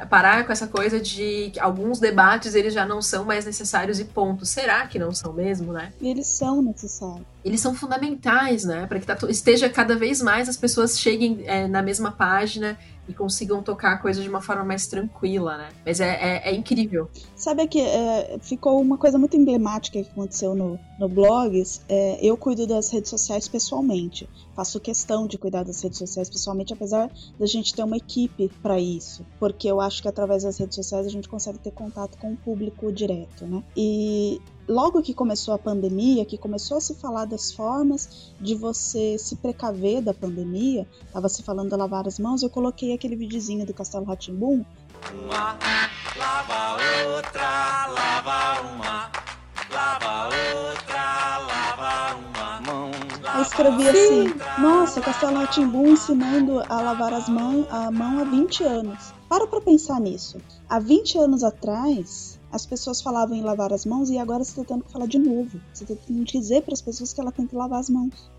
parar com essa coisa de que alguns debates eles já não são mais necessários e ponto. Será que não são mesmo, né? Eles são necessários. Eles são fundamentais, né? Para que tá, esteja cada vez mais as pessoas cheguem é, na mesma página e consigam tocar a coisa de uma forma mais tranquila, né? Mas é, é, é incrível. Sabe que é, ficou uma coisa muito emblemática que aconteceu no, no blogs. É, eu cuido das redes sociais pessoalmente. Faço questão de cuidar das redes sociais pessoalmente, apesar da gente ter uma equipe para isso. Porque eu acho que através das redes sociais a gente consegue ter contato com o público direto, né? E logo que começou a pandemia, que começou a se falar das formas de você se precaver da pandemia, tava se falando de lavar as mãos, eu coloquei aquele videozinho do Castelo Ratimbum. Uma, lava outra, lava uma, lava outra, lava uma mão. Eu escrevi assim: Nossa, Castelo Ratimbum ensinando a lavar as mãos, a mão há 20 anos. Para pra pensar nisso. Há 20 anos atrás, as pessoas falavam em lavar as mãos e agora você está tendo que falar de novo. Você está tendo que dizer para as pessoas que ela tem que lavar as mãos.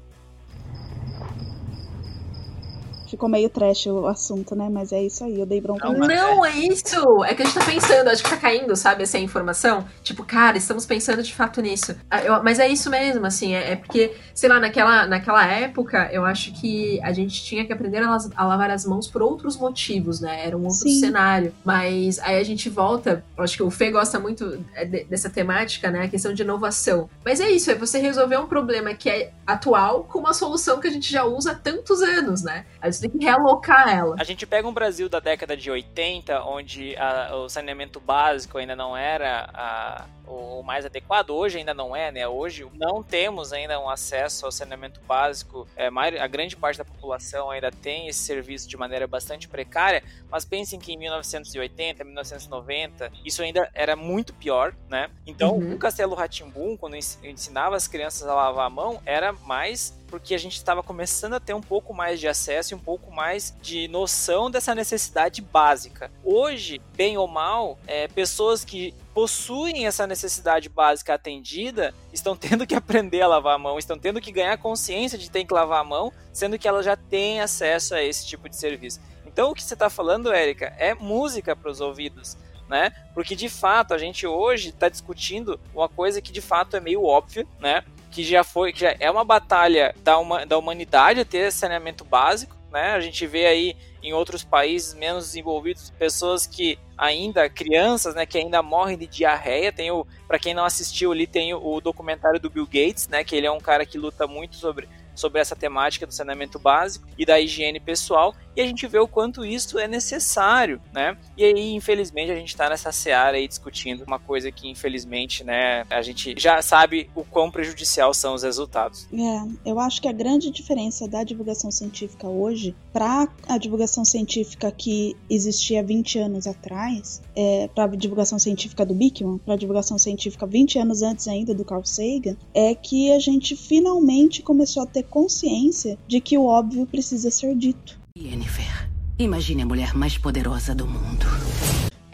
Ficou meio trash o assunto, né? Mas é isso aí, eu dei bronca. Não, não, é isso! É que a gente tá pensando, acho que tá caindo, sabe, essa informação. Tipo, cara, estamos pensando de fato nisso. Ah, eu, mas é isso mesmo, assim, é, é, porque, sei lá, naquela, naquela época, eu acho que a gente tinha que aprender a, a lavar as mãos por outros motivos, né? Era um outro Sim. cenário. Mas aí a gente volta, acho que o Fê gosta muito é, dessa temática, né? A questão de inovação. Mas é isso, é você resolver um problema que é atual com uma solução que a gente já usa há tantos anos, né? A gente tem que realocar ela. A gente pega um Brasil da década de 80, onde a, o saneamento básico ainda não era a, o mais adequado. Hoje ainda não é, né? Hoje não temos ainda um acesso ao saneamento básico. É, a grande parte da população ainda tem esse serviço de maneira bastante precária, mas pensem que em 1980, 1990, isso ainda era muito pior, né? Então, uhum. o Castelo Ratimbum, quando ensinava as crianças a lavar a mão, era mais porque a gente estava começando a ter um pouco mais de acesso e um pouco mais de noção dessa necessidade básica. Hoje, bem ou mal, é, pessoas que possuem essa necessidade básica atendida estão tendo que aprender a lavar a mão, estão tendo que ganhar consciência de ter que lavar a mão, sendo que elas já têm acesso a esse tipo de serviço. Então o que você está falando, Érica, é música para os ouvidos. Né? Porque de fato a gente hoje está discutindo uma coisa que de fato é meio óbvia, né? Que já foi, que já é uma batalha da, uma, da humanidade ter saneamento básico, né? A gente vê aí em outros países menos desenvolvidos pessoas que ainda crianças, né, que ainda morrem de diarreia. Tem o, para quem não assistiu ali, tem o, o documentário do Bill Gates, né, que ele é um cara que luta muito sobre sobre essa temática do saneamento básico e da higiene pessoal e a gente vê o quanto isso é necessário, né? E aí, infelizmente, a gente está nessa seara aí discutindo uma coisa que, infelizmente, né, a gente já sabe o quão prejudicial são os resultados. É, eu acho que a grande diferença da divulgação científica hoje para a divulgação científica que existia 20 anos atrás, é, para a divulgação científica do Bickman, para a divulgação científica 20 anos antes ainda do Carl Sagan, é que a gente finalmente começou a ter consciência de que o óbvio precisa ser dito. Yennefer, imagine a mulher mais poderosa do mundo.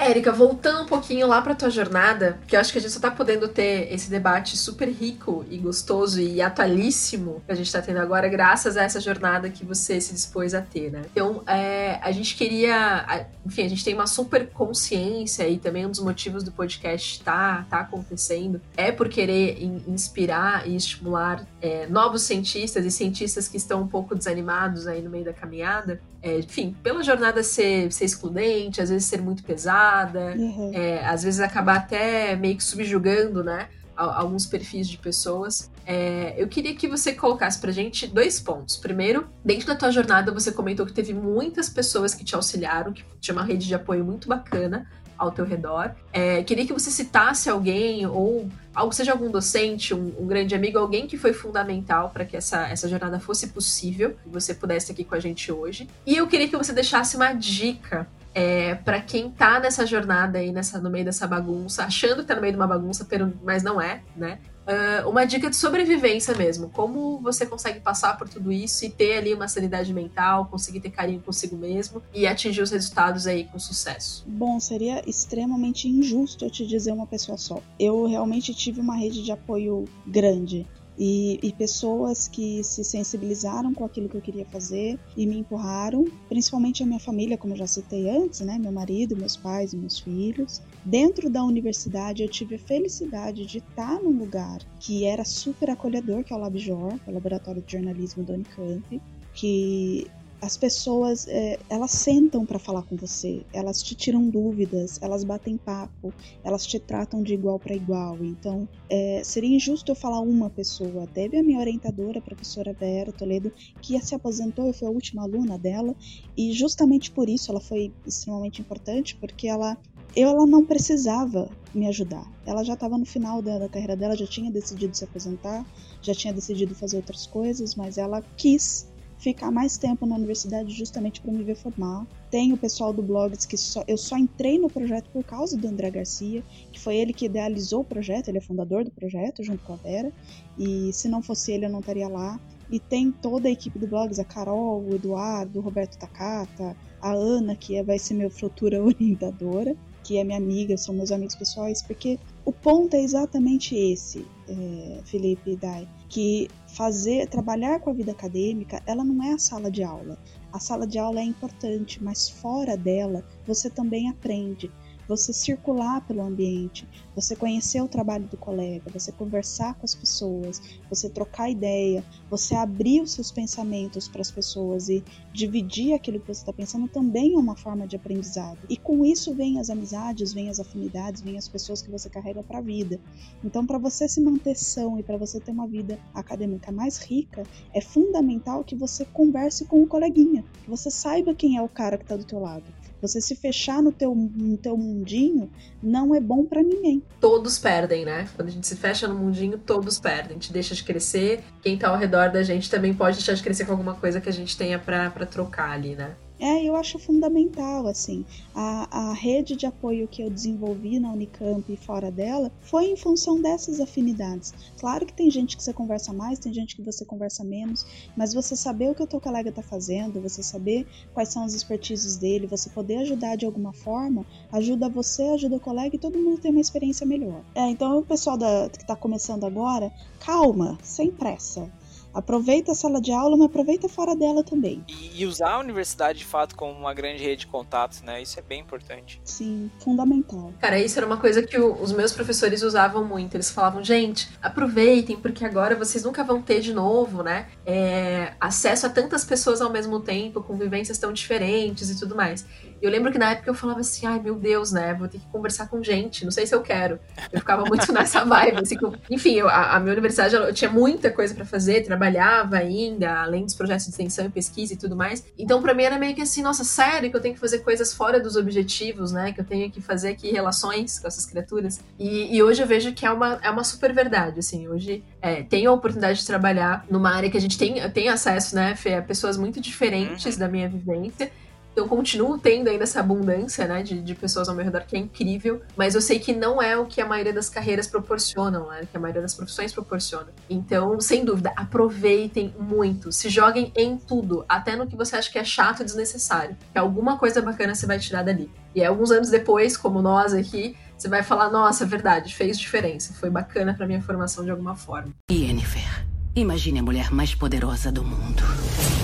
Érica, voltando um pouquinho lá para tua jornada, que eu acho que a gente só tá podendo ter esse debate super rico e gostoso e atualíssimo que a gente tá tendo agora, graças a essa jornada que você se dispôs a ter, né? Então, é, a gente queria. Enfim, a gente tem uma super consciência e também um dos motivos do podcast tá, tá acontecendo é por querer in, inspirar e estimular é, novos cientistas e cientistas que estão um pouco desanimados aí no meio da caminhada. É, enfim, pela jornada ser, ser excludente, às vezes ser muito pesada, uhum. é, às vezes acabar até meio que subjugando, né? Alguns perfis de pessoas. É, eu queria que você colocasse pra gente dois pontos. Primeiro, dentro da tua jornada, você comentou que teve muitas pessoas que te auxiliaram, que tinha uma rede de apoio muito bacana ao teu redor. É, queria que você citasse alguém ou algo, seja algum docente, um, um grande amigo, alguém que foi fundamental para que essa, essa jornada fosse possível, que você pudesse aqui com a gente hoje. E eu queria que você deixasse uma dica é, para quem tá nessa jornada aí, nessa, no meio dessa bagunça, achando que tá no meio de uma bagunça, mas não é, né? Uh, uma dica de sobrevivência mesmo. Como você consegue passar por tudo isso e ter ali uma sanidade mental, conseguir ter carinho consigo mesmo e atingir os resultados aí com sucesso? Bom, seria extremamente injusto eu te dizer uma pessoa só. Eu realmente tive uma rede de apoio grande e, e, pessoas que se sensibilizaram com aquilo que eu queria fazer e me empurraram, principalmente a minha família, como eu já citei antes, né? Meu marido, meus pais meus filhos. Dentro da universidade, eu tive a felicidade de estar num lugar que era super acolhedor, que é o LabJOR, o Laboratório de Jornalismo do Unicamp, que as pessoas é, elas sentam para falar com você, elas te tiram dúvidas, elas batem papo, elas te tratam de igual para igual. Então é, seria injusto eu falar uma pessoa. Teve a minha orientadora, a professora Vera Toledo, que se aposentou, eu fui a última aluna dela e justamente por isso ela foi extremamente importante, porque ela eu, ela não precisava me ajudar. Ela já estava no final da, da, carreira dela, já tinha decidido se aposentar, já tinha decidido fazer outras coisas, mas ela quis ficar mais tempo na universidade justamente para me ver formar. Tem o pessoal do Blogs que só, eu só entrei no projeto por causa do André Garcia, que foi ele que idealizou o projeto, ele é fundador do projeto junto com a Vera, e se não fosse ele eu não estaria lá. E tem toda a equipe do Blogs, a Carol, o Eduardo, o Roberto Takata, a Ana, que é, vai ser minha futura *laughs* orientadora, que é minha amiga, são meus amigos pessoais, porque o ponto é exatamente esse, é, Felipe e Dai, que fazer, trabalhar com a vida acadêmica, ela não é a sala de aula. A sala de aula é importante, mas fora dela você também aprende você circular pelo ambiente, você conhecer o trabalho do colega, você conversar com as pessoas, você trocar ideia, você abrir os seus pensamentos para as pessoas e dividir aquilo que você está pensando também é uma forma de aprendizado. E com isso vem as amizades, vem as afinidades, vem as pessoas que você carrega para a vida. Então, para você se manter são e para você ter uma vida acadêmica mais rica, é fundamental que você converse com o coleguinha, que você saiba quem é o cara que está do teu lado. Você se fechar no teu, no teu mundinho não é bom para ninguém. Todos perdem, né? Quando a gente se fecha no mundinho, todos perdem. Gente deixa de crescer. Quem tá ao redor da gente também pode deixar de crescer com alguma coisa que a gente tenha para trocar ali, né? É, eu acho fundamental, assim. A, a rede de apoio que eu desenvolvi na Unicamp e fora dela foi em função dessas afinidades. Claro que tem gente que você conversa mais, tem gente que você conversa menos, mas você saber o que o teu colega está fazendo, você saber quais são as expertises dele, você poder ajudar de alguma forma, ajuda você, ajuda o colega e todo mundo tem uma experiência melhor. É, então o pessoal da, que está começando agora, calma, sem pressa Aproveita a sala de aula, mas aproveita fora dela também. E, e, usar a universidade de fato como uma grande rede de contatos, né? Isso é bem importante. Sim, fundamental. Cara, isso era uma coisa que o, os meus professores usavam muito. Eles falavam, gente, aproveitem, porque agora vocês nunca vão ter de novo, né? É, acesso a tantas pessoas ao mesmo tempo, com vivências tão diferentes e tudo mais. Eu lembro que na época eu falava assim, ai meu Deus, né? Vou ter que conversar com gente, não sei se eu quero. Eu ficava muito *laughs* nessa vibe. Assim, que eu, enfim, eu, a, a, minha universidade eu tinha muita coisa para fazer, trabalhava ainda, além dos projetos de extensão e pesquisa e tudo mais. Então, para mim era meio que assim, nossa, sério que eu tenho que fazer coisas fora dos objetivos, né? Que eu tenho que fazer aqui relações com essas criaturas. E, e hoje eu vejo que é uma, é uma super verdade, assim. Hoje é, tenho a oportunidade de trabalhar numa área que a gente tem, tem acesso, né, Fê, a pessoas muito diferentes uhum. da minha vivência eu continuo tendo ainda essa abundância, né, de, de pessoas ao meu redor que é incrível, mas eu sei que não é o que a maioria das carreiras proporcionam, né, que a maioria das profissões proporciona. Então, sem dúvida, aproveitem muito, se joguem em tudo, até no que você acha que é chato e desnecessário, que alguma coisa bacana você vai tirar dali. E alguns anos depois, como nós aqui, você vai falar, nossa, é verdade, fez diferença, foi bacana para minha formação de alguma forma. Yennefer, imagine a mulher mais poderosa do mundo.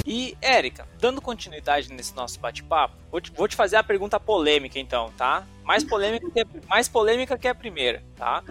E, Érica, dando continuidade nesse nosso bate-papo, vou, vou te, fazer a pergunta polêmica, então, tá? Mais polêmica que, mais polêmica que a primeira, tá?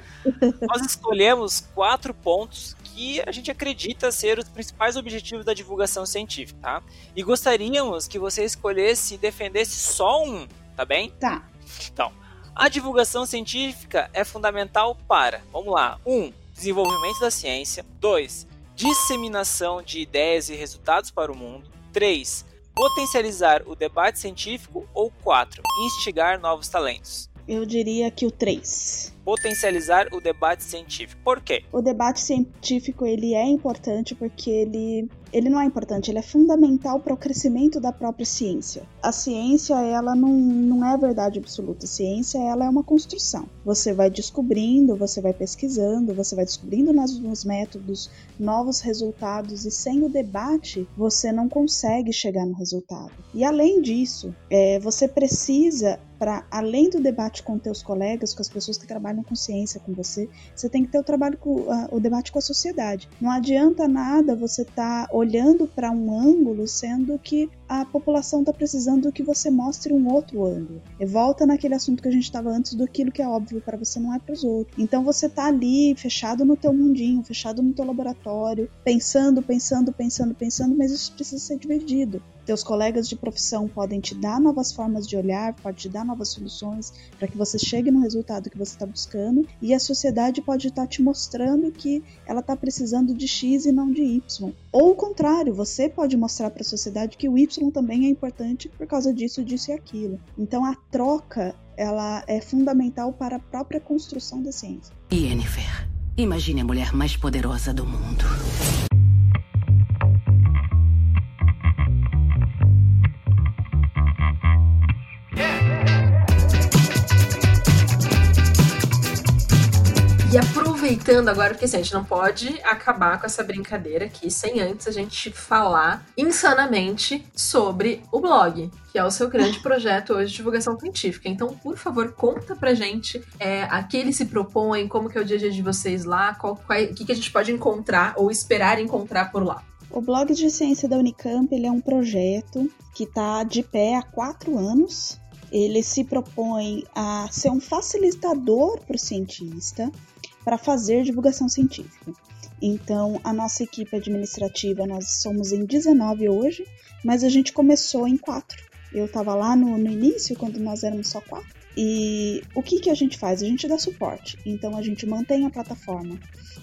Nós escolhemos quatro pontos que a gente acredita ser os principais objetivos da divulgação científica, tá? E gostaríamos que você escolhesse e defendesse só um, tá bem? Tá. Então, a divulgação científica é fundamental para, vamos lá, um, desenvolvimento da ciência, dois, disseminação de ideias e resultados para o mundo. 3. Potencializar o debate científico. Ou 4. Instigar novos talentos. Eu diria que o 3 potencializar o debate científico. Por quê? O debate científico ele é importante porque ele ele não é importante, ele é fundamental para o crescimento da própria ciência. A ciência, ela não, não é verdade absoluta. A ciência, ela é uma construção. Você vai descobrindo, você vai pesquisando, você vai descobrindo novos métodos, novos resultados, e sem o debate, você não consegue chegar no resultado. E além disso, é, você precisa para além do debate com teus colegas, com as pessoas que trabalham com ciência com você, você tem que ter o trabalho com o debate com a sociedade. Não adianta nada você estar tá para um ângulo, sendo que a população está precisando que você mostre um outro ângulo. E volta naquele assunto que a gente estava antes do aquilo que é óbvio para você não é para os outros. Então você tá ali fechado no teu mundinho, fechado no teu laboratório, pensando, pensando, pensando, pensando, mas isso precisa ser dividido. Teus colegas de profissão podem te dar novas formas de olhar, pode te dar novas soluções para que você chegue no resultado que você está buscando, e a sociedade pode estar tá te mostrando que ela está precisando de X e não de Y. Ou o contrário, você pode mostrar para a sociedade que o Y também é importante por causa disso, disso e aquilo. Então a troca ela é fundamental para a própria construção da ciência. Yennefer, imagine a mulher mais poderosa do mundo. E aproveitando agora, porque assim, a gente não pode acabar com essa brincadeira aqui sem antes a gente falar insanamente sobre o blog, que é o seu grande *laughs* projeto hoje de divulgação científica. Então, por favor, conta pra gente é, a que ele se propõe, como que é o dia a dia de vocês lá, o que, que a gente pode encontrar ou esperar encontrar por lá. O blog de ciência da Unicamp ele é um projeto que está de pé há quatro anos. Ele se propõe a ser um facilitador para o cientista, para fazer divulgação científica. Então, a nossa equipe administrativa, nós somos em 19 hoje, mas a gente começou em 4. Eu estava lá no, no, início, quando nós éramos só 4. E o que, que a gente faz? A gente dá suporte. Então, a gente mantém a plataforma.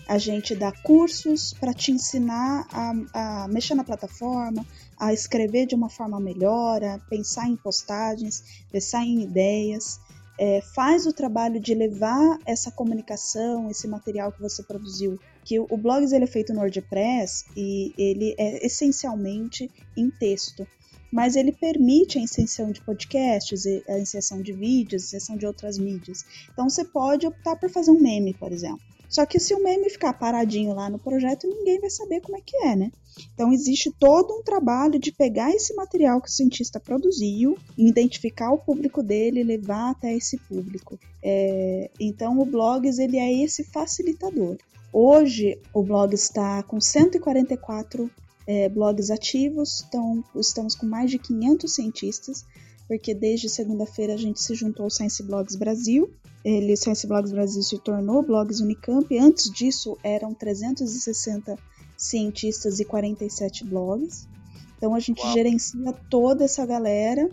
A gente dá cursos para te ensinar a, a mexer na plataforma, a escrever de uma forma melhor, a pensar em postagens, pensar em ideias é, faz o trabalho de levar essa comunicação, esse material que você produziu. Que o, Blogs ele é feito no WordPress e ele é essencialmente em texto mas ele permite a inserção de podcasts, a inserção de vídeos, a inserção de outras mídias. Então você pode optar por fazer um meme, por exemplo. Só que se o meme ficar paradinho lá no projeto, ninguém vai saber como é que é, né? Então existe todo um trabalho de pegar esse material que o cientista produziu, identificar o público dele levar até esse público. É, então o Blogs ele é esse facilitador. Hoje o blog está com 144 é, blogs ativos, então estamos com mais de 500 cientistas, porque desde segunda-feira a gente se juntou ao Science Blogs Brasil ele, Science Blogs Brasil se tornou Blogs Unicamp. Antes disso, eram 360 cientistas e 47 blogs. Então a gente Uau. gerencia toda essa galera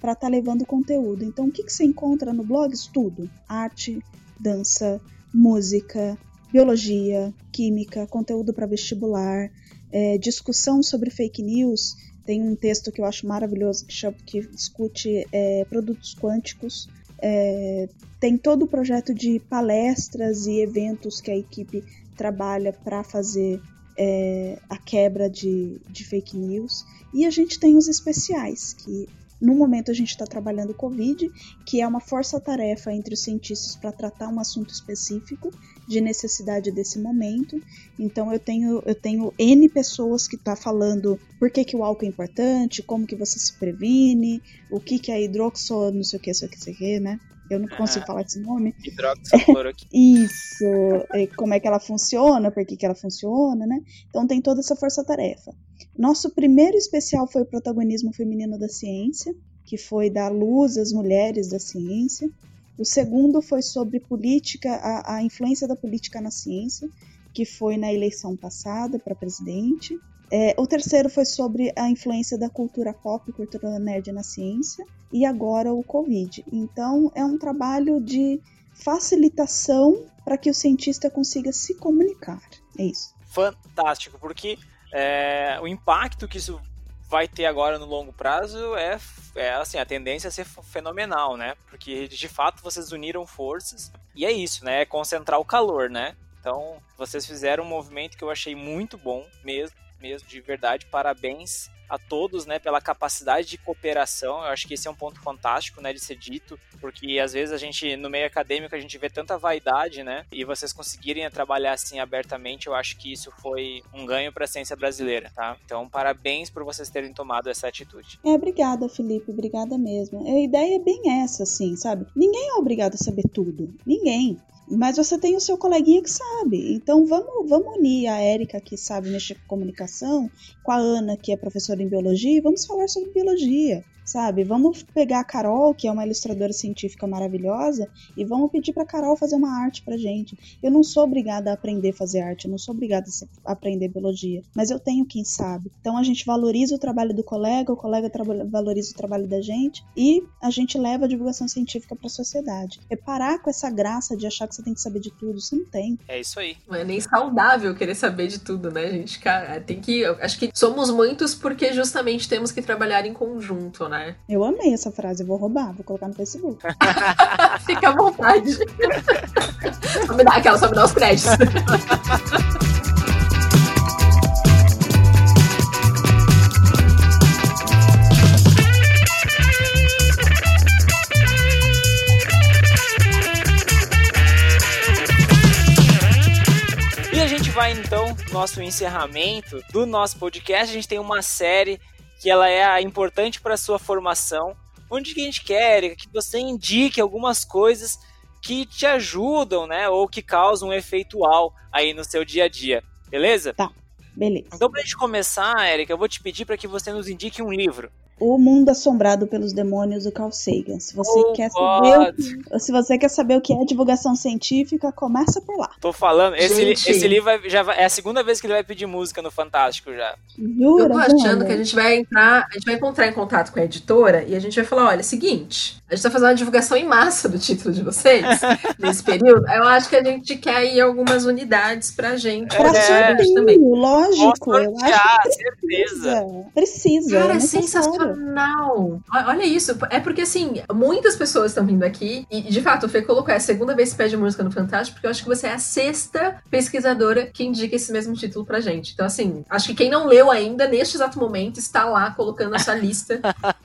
para estar tá levando conteúdo. Então o que, que você encontra no blogs? Tudo: arte, dança, música, biologia, química, conteúdo para vestibular, é, discussão sobre fake news. Tem um texto que eu acho maravilhoso que, chama, que discute é, produtos quânticos. É, tem todo o projeto de palestras e eventos que a equipe trabalha para fazer é, a quebra de, de fake news. E a gente tem os especiais, que no momento a gente está trabalhando Covid, que é uma força-tarefa entre os cientistas para tratar um assunto específico de necessidade desse momento. Então eu tenho eu tenho N pessoas que tá falando por que, que o álcool é importante, como que você se previne, o que que é hidroxo, não sei o que, sei o que, sei o que, né? Eu não consigo ah, falar esse nome. *laughs* Isso. Como é que ela funciona, por que, que ela funciona, né? Então tem toda essa força-tarefa. Nosso primeiro especial foi o protagonismo feminino da ciência, que foi dar luz às mulheres da ciência. O segundo foi sobre política, a, a influência da política na ciência, que foi na eleição passada para presidente. É, o terceiro foi sobre a influência da cultura pop, cultura nerd na ciência, e agora o Covid. Então, é um trabalho de facilitação para que o cientista consiga se comunicar. É isso. Fantástico, porque é, o impacto que isso vai ter agora no longo prazo é é assim, a tendência é ser fenomenal, né? Porque de fato vocês uniram forças e é isso, né? É concentrar o calor, né? Então, vocês fizeram um movimento que eu achei muito bom mesmo, mesmo de verdade. Parabéns a todos, né, pela capacidade de cooperação. Eu acho que esse é um ponto fantástico, né, de ser dito, porque às vezes a gente no meio acadêmico a gente vê tanta vaidade, né, e vocês conseguirem trabalhar assim abertamente, eu acho que isso foi um ganho para a ciência brasileira, tá? Então, parabéns por vocês terem tomado essa atitude. É, obrigada, Felipe, obrigada mesmo. A ideia é bem essa, assim, sabe? Ninguém é obrigado a saber tudo. Ninguém. Mas você tem o seu coleguinha que sabe. Então vamos, vamos unir a Érica, que sabe mexer com comunicação, com a Ana, que é professora em biologia, e vamos falar sobre biologia sabe? Vamos pegar a Carol, que é uma ilustradora científica maravilhosa, e vamos pedir para Carol fazer uma arte pra gente. Eu não sou obrigada a aprender a fazer arte, eu não sou obrigada a aprender biologia, mas eu tenho quem sabe. Então a gente valoriza o trabalho do colega, o colega valoriza o trabalho da gente e a gente leva a divulgação científica para a sociedade. É parar com essa graça de achar que você tem que saber de tudo, você não tem. É isso aí. Não é nem saudável querer saber de tudo, né, gente? Cara, tem que, acho que somos muitos porque justamente temos que trabalhar em conjunto, né? Né? Eu amei essa frase, eu vou roubar, vou colocar no Facebook. *laughs* Fica à vontade. só me dá aquela, só me dá os créditos. E a gente vai então nosso encerramento do nosso podcast. A gente tem uma série que ela é importante para sua formação, onde que a gente quer que você indique algumas coisas que te ajudam, né, ou que causam um efeito uau aí no seu dia a dia, beleza? Tá, beleza. Então, pra gente começar, Erika, eu vou te pedir para que você nos indique um livro. O Mundo Assombrado pelos Demônios do Carl Sagan. Se você, oh, quer saber o que, se você quer saber o que é divulgação científica, começa por lá. Tô falando, esse, esse livro vai, já vai, é a segunda vez que ele vai pedir música no Fantástico já. Jura, Eu tô achando que a gente vai entrar, a gente vai entrar em contato com a editora e a gente vai falar, olha, é seguinte, a gente tá fazendo uma divulgação em massa do título de vocês *laughs* nesse período. Eu acho que a gente quer aí algumas unidades pra gente. Pra é, também. Lógico, eu acho que certeza. Precisa. Cara, é, é sensacional sensacional. Olha isso. É porque, assim, muitas pessoas estão vindo aqui. E, de fato, o Fê colocou. É a segunda vez que pede música no Fantástico, porque eu acho que você é a sexta pesquisadora que indica esse mesmo título pra gente. Então, assim, acho que quem não leu ainda, neste exato momento, está lá colocando essa lista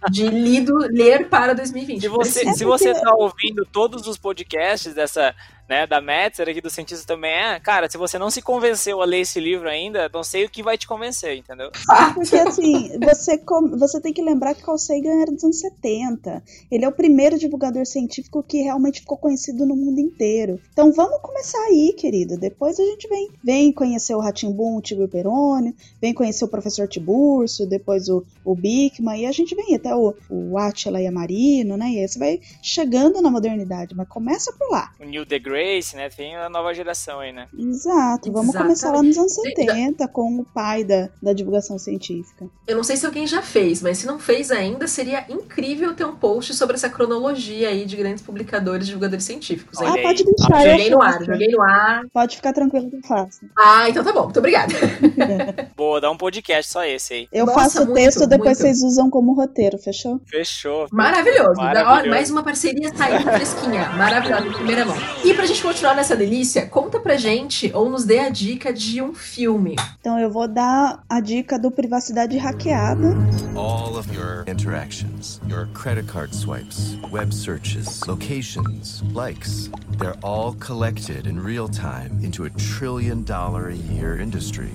de lido, ler para 2020. Se você, se você tá ouvindo todos os podcasts dessa né, da Metzer aqui do cientista também é, cara, se você não se convenceu a ler esse livro ainda, não sei o que vai te convencer, entendeu? Porque assim, você, você tem que lembrar que Carl Sagan era dos anos 70. Ele é o primeiro divulgador científico que realmente ficou conhecido no mundo inteiro. Então vamos começar aí, querido. Depois a gente vem, vem conhecer o Ratimbum, o Tibio Peroni, vem conhecer o professor Tiburcio, depois o, o Bickman, e a gente vem até o, o Attila e a Marino, né? E aí você vai chegando na modernidade, mas começa por lá. O Neil deGrasse Grace, né? Tem a nova geração aí, né? Exato. Vamos Exatamente. começar lá nos anos 70 com o pai da, da divulgação científica. Eu não sei se alguém já fez, mas se não fez ainda, seria incrível ter um post sobre essa cronologia aí de grandes publicadores divulgadores científicos. Ah, pode deixar. Ah, joguei no ar, joguei no ar. Pode ficar tranquilo que eu faço. Ah, então tá bom. Muito obrigada. *laughs* Boa, dá um podcast só esse aí. Eu Nossa, faço o texto, muito, depois muito. vocês usam como roteiro, fechou? Fechou. Maravilhoso. Maravilhoso. mais uma parceria saindo fresquinha. Maravilhosa, em primeira mão. E pra gente continuar nessa delícia, conta pra gente ou nos dê a dica de um filme. Então eu vou dar a dica do Privacidade Hackeada. All of your interactions, your credit card swipes, web searches, locations, likes, they're all collected in real time into a trillion dollar a year industry.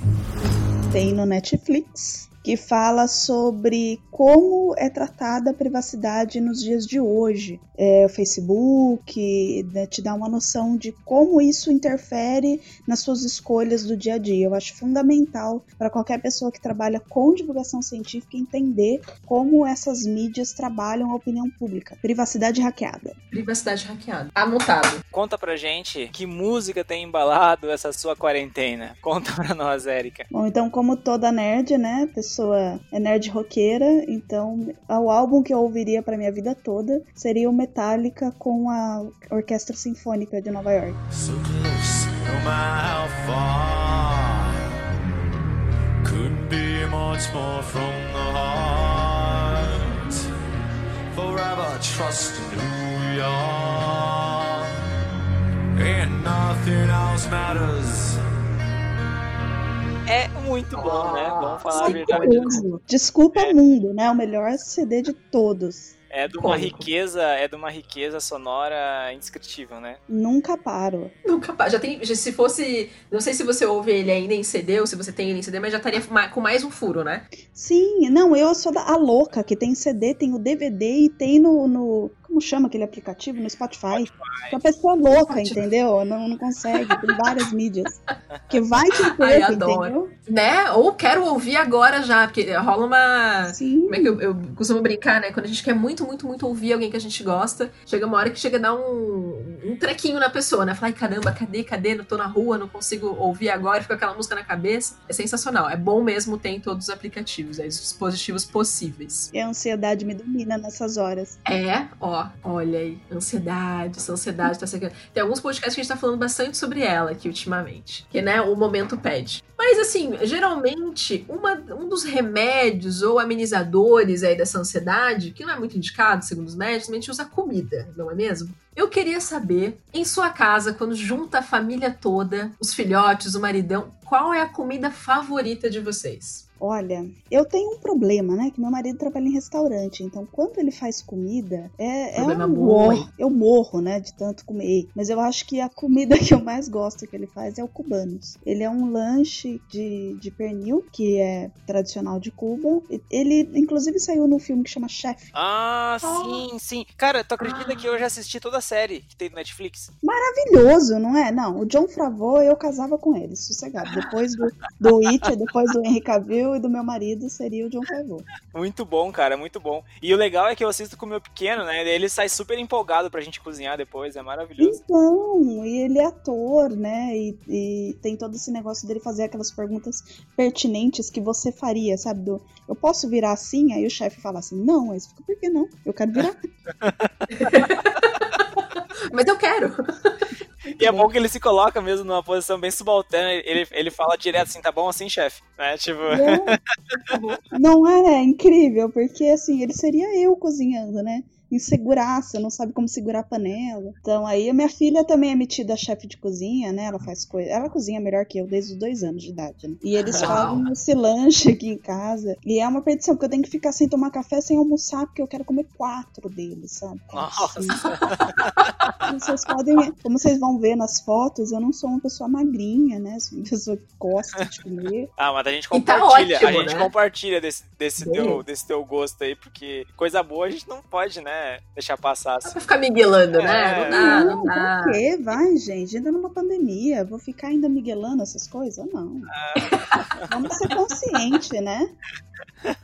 Tem no Netflix que fala sobre como é tratada a privacidade nos dias de hoje. É, o Facebook né, te dá uma noção de como isso interfere nas suas escolhas do dia a dia. Eu acho fundamental para qualquer pessoa que trabalha com divulgação científica entender como essas mídias trabalham a opinião pública. Privacidade hackeada. Privacidade hackeada. Anotado. Conta pra gente que música tem embalado essa sua quarentena. Conta pra nós, Érica. Bom, então, como toda nerd, né, pessoa pessoa é nerd roqueira, então o álbum que eu ouviria para minha vida toda seria o Metallica com a Orquestra Sinfônica de Nova York. So close, no how far, be much more from the heart. trust in New York. And nothing else matters. É muito bom, né? Vamos falar a Desculpa, verdade. mundo. Desculpa mundo, né? O melhor CD de todos. É de uma Cômico. riqueza, é de uma riqueza sonora indescritível, né? Nunca paro. Nunca pa- já tem, já- se fosse, não sei se você ouve ele ainda em CD ou se você tem ele em CD, mas já estaria com mais um furo, né? Sim, não, eu sou da, a louca, que tem CD, tem o DVD e tem no, no- como chama aquele aplicativo? No Spotify. Que a pessoa é louca, Spotify. entendeu? Não, não consegue, tem várias mídias. Que vai te *laughs* adoro. entendeu? Né? Ou quero ouvir agora já, porque rola uma Sim. Como é que eu, eu costumo brincar, né? Quando a gente quer muito, muito, muito ouvir alguém que a gente gosta, chega uma hora que chega a dar um, um trequinho na pessoa, né? Fala, ai caramba, cadê, cadê? Não tô na rua, não consigo ouvir agora, fica aquela música na cabeça. É sensacional. É bom mesmo ter em todos os aplicativos, é, os dispositivos possíveis. E a ansiedade me domina nessas horas. É, ó, olha aí, ansiedade, essa ansiedade tá secando. Tem alguns podcasts que a gente tá falando bastante sobre ela aqui ultimamente, que, né, o momento pede. Mas, assim, geralmente, uma- um dos remédios ou amenizadores aí dessa ansiedade, que não é muito indicado, segundo os médicos, a gente usa comida, não é mesmo? Eu queria saber, em sua casa, quando junta a família toda, os filhotes, o maridão, qual é a comida favorita de vocês? Olha, eu tenho um problema, né? Que meu marido trabalha em restaurante, então quando ele faz comida, é, é um morro. Eu morro, né? De tanto comer. Mas eu acho que a comida *laughs* que eu mais gosto que ele faz é o cubanos. Ele é um lanche de, de pernil, que é tradicional de Cuba. Ele, inclusive, saiu num filme que chama Chef. Ah, sim, sim. Cara, tu acredita que eu já assisti toda a série que tem no Netflix? Maravilhoso, não é? Não, o John Favreau, eu casava com ele, sossegado. Depois do, do It, depois do Henry Cavill e do meu marido, seria o John Favreau. Muito bom, cara, muito bom. E o legal é que eu assisto com o meu pequeno, né? Ele sai super empolgado pra gente cozinhar depois, é maravilhoso. Então, e ele é ator, né? E, e tem todo esse negócio dele fazer aquelas perguntas pertinentes que você faria, sabe? Do, eu posso virar assim? Aí o chefe fala assim, não, aí você fica, por que não? Eu quero virar. *laughs* Mas eu quero! E é bom que ele se coloca mesmo numa posição bem subalterna. Ele, ele fala direto assim, tá bom assim, chefe? Né? Tipo, Não *laughs* é, é incrível, porque assim, ele seria eu cozinhando, né? Inseguraça, não sabe como segurar a panela. Então aí a minha filha também é metida a chefe de cozinha, né? Ela faz coisa. Ela cozinha melhor que eu desde os dois anos de idade, né? E eles fazem esse lanche aqui em casa. E é uma perdição, porque eu tenho que ficar sem tomar café, sem almoçar, porque eu quero comer quatro deles, sabe? Nossa. Como vocês podem, como vocês vão ver nas fotos, eu não sou uma pessoa magrinha, né? Sou uma pessoa que gosta de comer. Ah, mas a gente tá compartilha, ótimo, a gente né? compartilha desse, desse, teu, desse teu gosto aí, porque coisa boa a gente não pode, né, deixar passar Dá assim. pra ficar miguelando, né? É. Não dá, não Por dá. quê? Vai, gente. Ainda numa pandemia. Vou ficar ainda miguelando essas coisas? Não. Vamos ser consciente, né? *laughs*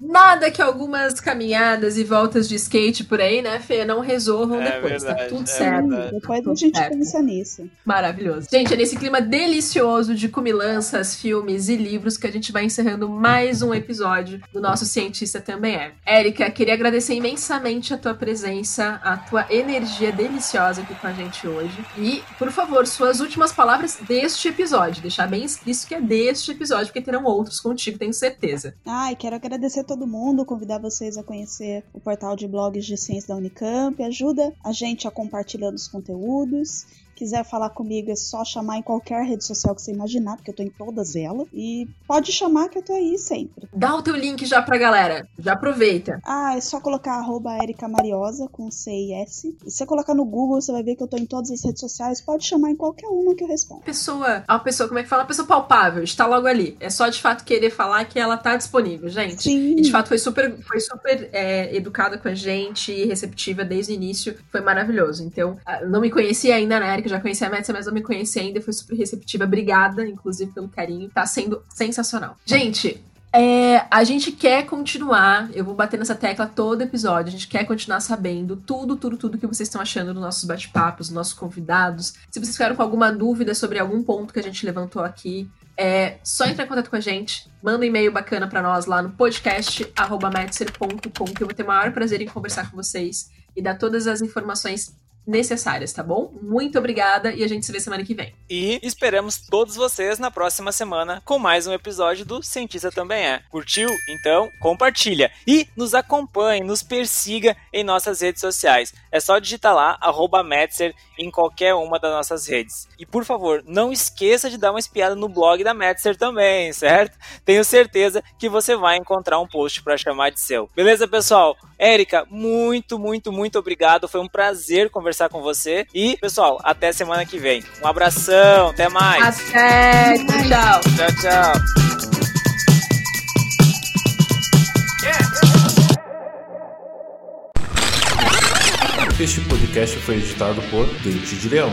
Nada que algumas caminhadas e voltas de skate por aí, né, Fê, não resolvam É depois. tá verdade, tudo é certo. verdade. Depois a Tudo gente certo. pensa nisso. Maravilhoso. Gente, é nesse clima delicioso de comilanças, filmes e livros que a gente vai encerrando mais um episódio do nosso Cientista Também É. Érica, queria agradecer imensamente a tua presença, a tua energia deliciosa aqui com a gente hoje. E, por favor, suas últimas palavras deste episódio. Deixar bem explícito que é deste episódio, porque terão outros contigo, tenho certeza. Ai, quero agradecer a todo mundo, convidar vocês a conhecer o portal de blogs de ciência da Unicamp. Ajuda a gente a compartilhando os conteúdos. Quiser falar comigo é só chamar em qualquer rede social que você imaginar, porque eu tô em todas elas. E pode chamar que eu tô aí sempre. Dá o teu link já pra galera. Já aproveita. Ah, é só colocar arroba Erika Mariosa com C e S. E se você colocar no Google, você vai ver que eu tô em todas as redes sociais. Pode chamar em qualquer uma que eu respondo. pessoa, a pessoa, como é que fala? Pessoa palpável, está logo ali. É só de fato querer falar que ela tá disponível, gente. Sim. E de fato foi super, foi super é, educada com a gente e receptiva desde o início. Foi maravilhoso. Então, ah, não me conhecia ainda, né, Erika? Já conhecia a Metsa, mas não me conhecia ainda. Foi super receptiva. Obrigada, inclusive, pelo carinho. Tá sendo sensacional. Gente, é, a gente quer continuar, eu vou bater nessa tecla todo episódio, a gente quer continuar sabendo tudo, tudo, tudo que vocês estão achando dos nossos bate-papos, dos nossos convidados. Se vocês ficaram com alguma dúvida sobre algum ponto que a gente levantou aqui, é só entrar em contato com a gente, manda um e-mail bacana pra nós lá no podcast@metzer.com que eu vou ter o maior prazer em conversar com vocês e dar todas as informações necessárias, tá bom? Muito obrigada e a gente se vê semana que vem. E esperamos todos vocês na próxima semana com mais um episódio do Cientista Também É. Curtiu? Então compartilha e nos acompanhe, nos persiga em nossas redes sociais. É só digitar lá, Metzer, em qualquer uma das nossas redes. E por favor, não esqueça de dar uma espiada no blog da Metzer também, certo? Tenho certeza que você vai encontrar um post para chamar de seu. Beleza, pessoal? Érica, muito, muito, muito obrigado. Foi um prazer conversar com você. E, pessoal, até semana que vem. Um abração, até mais. Até, tchau. Tchau, tchau. Este podcast foi editado por Dente de Leão.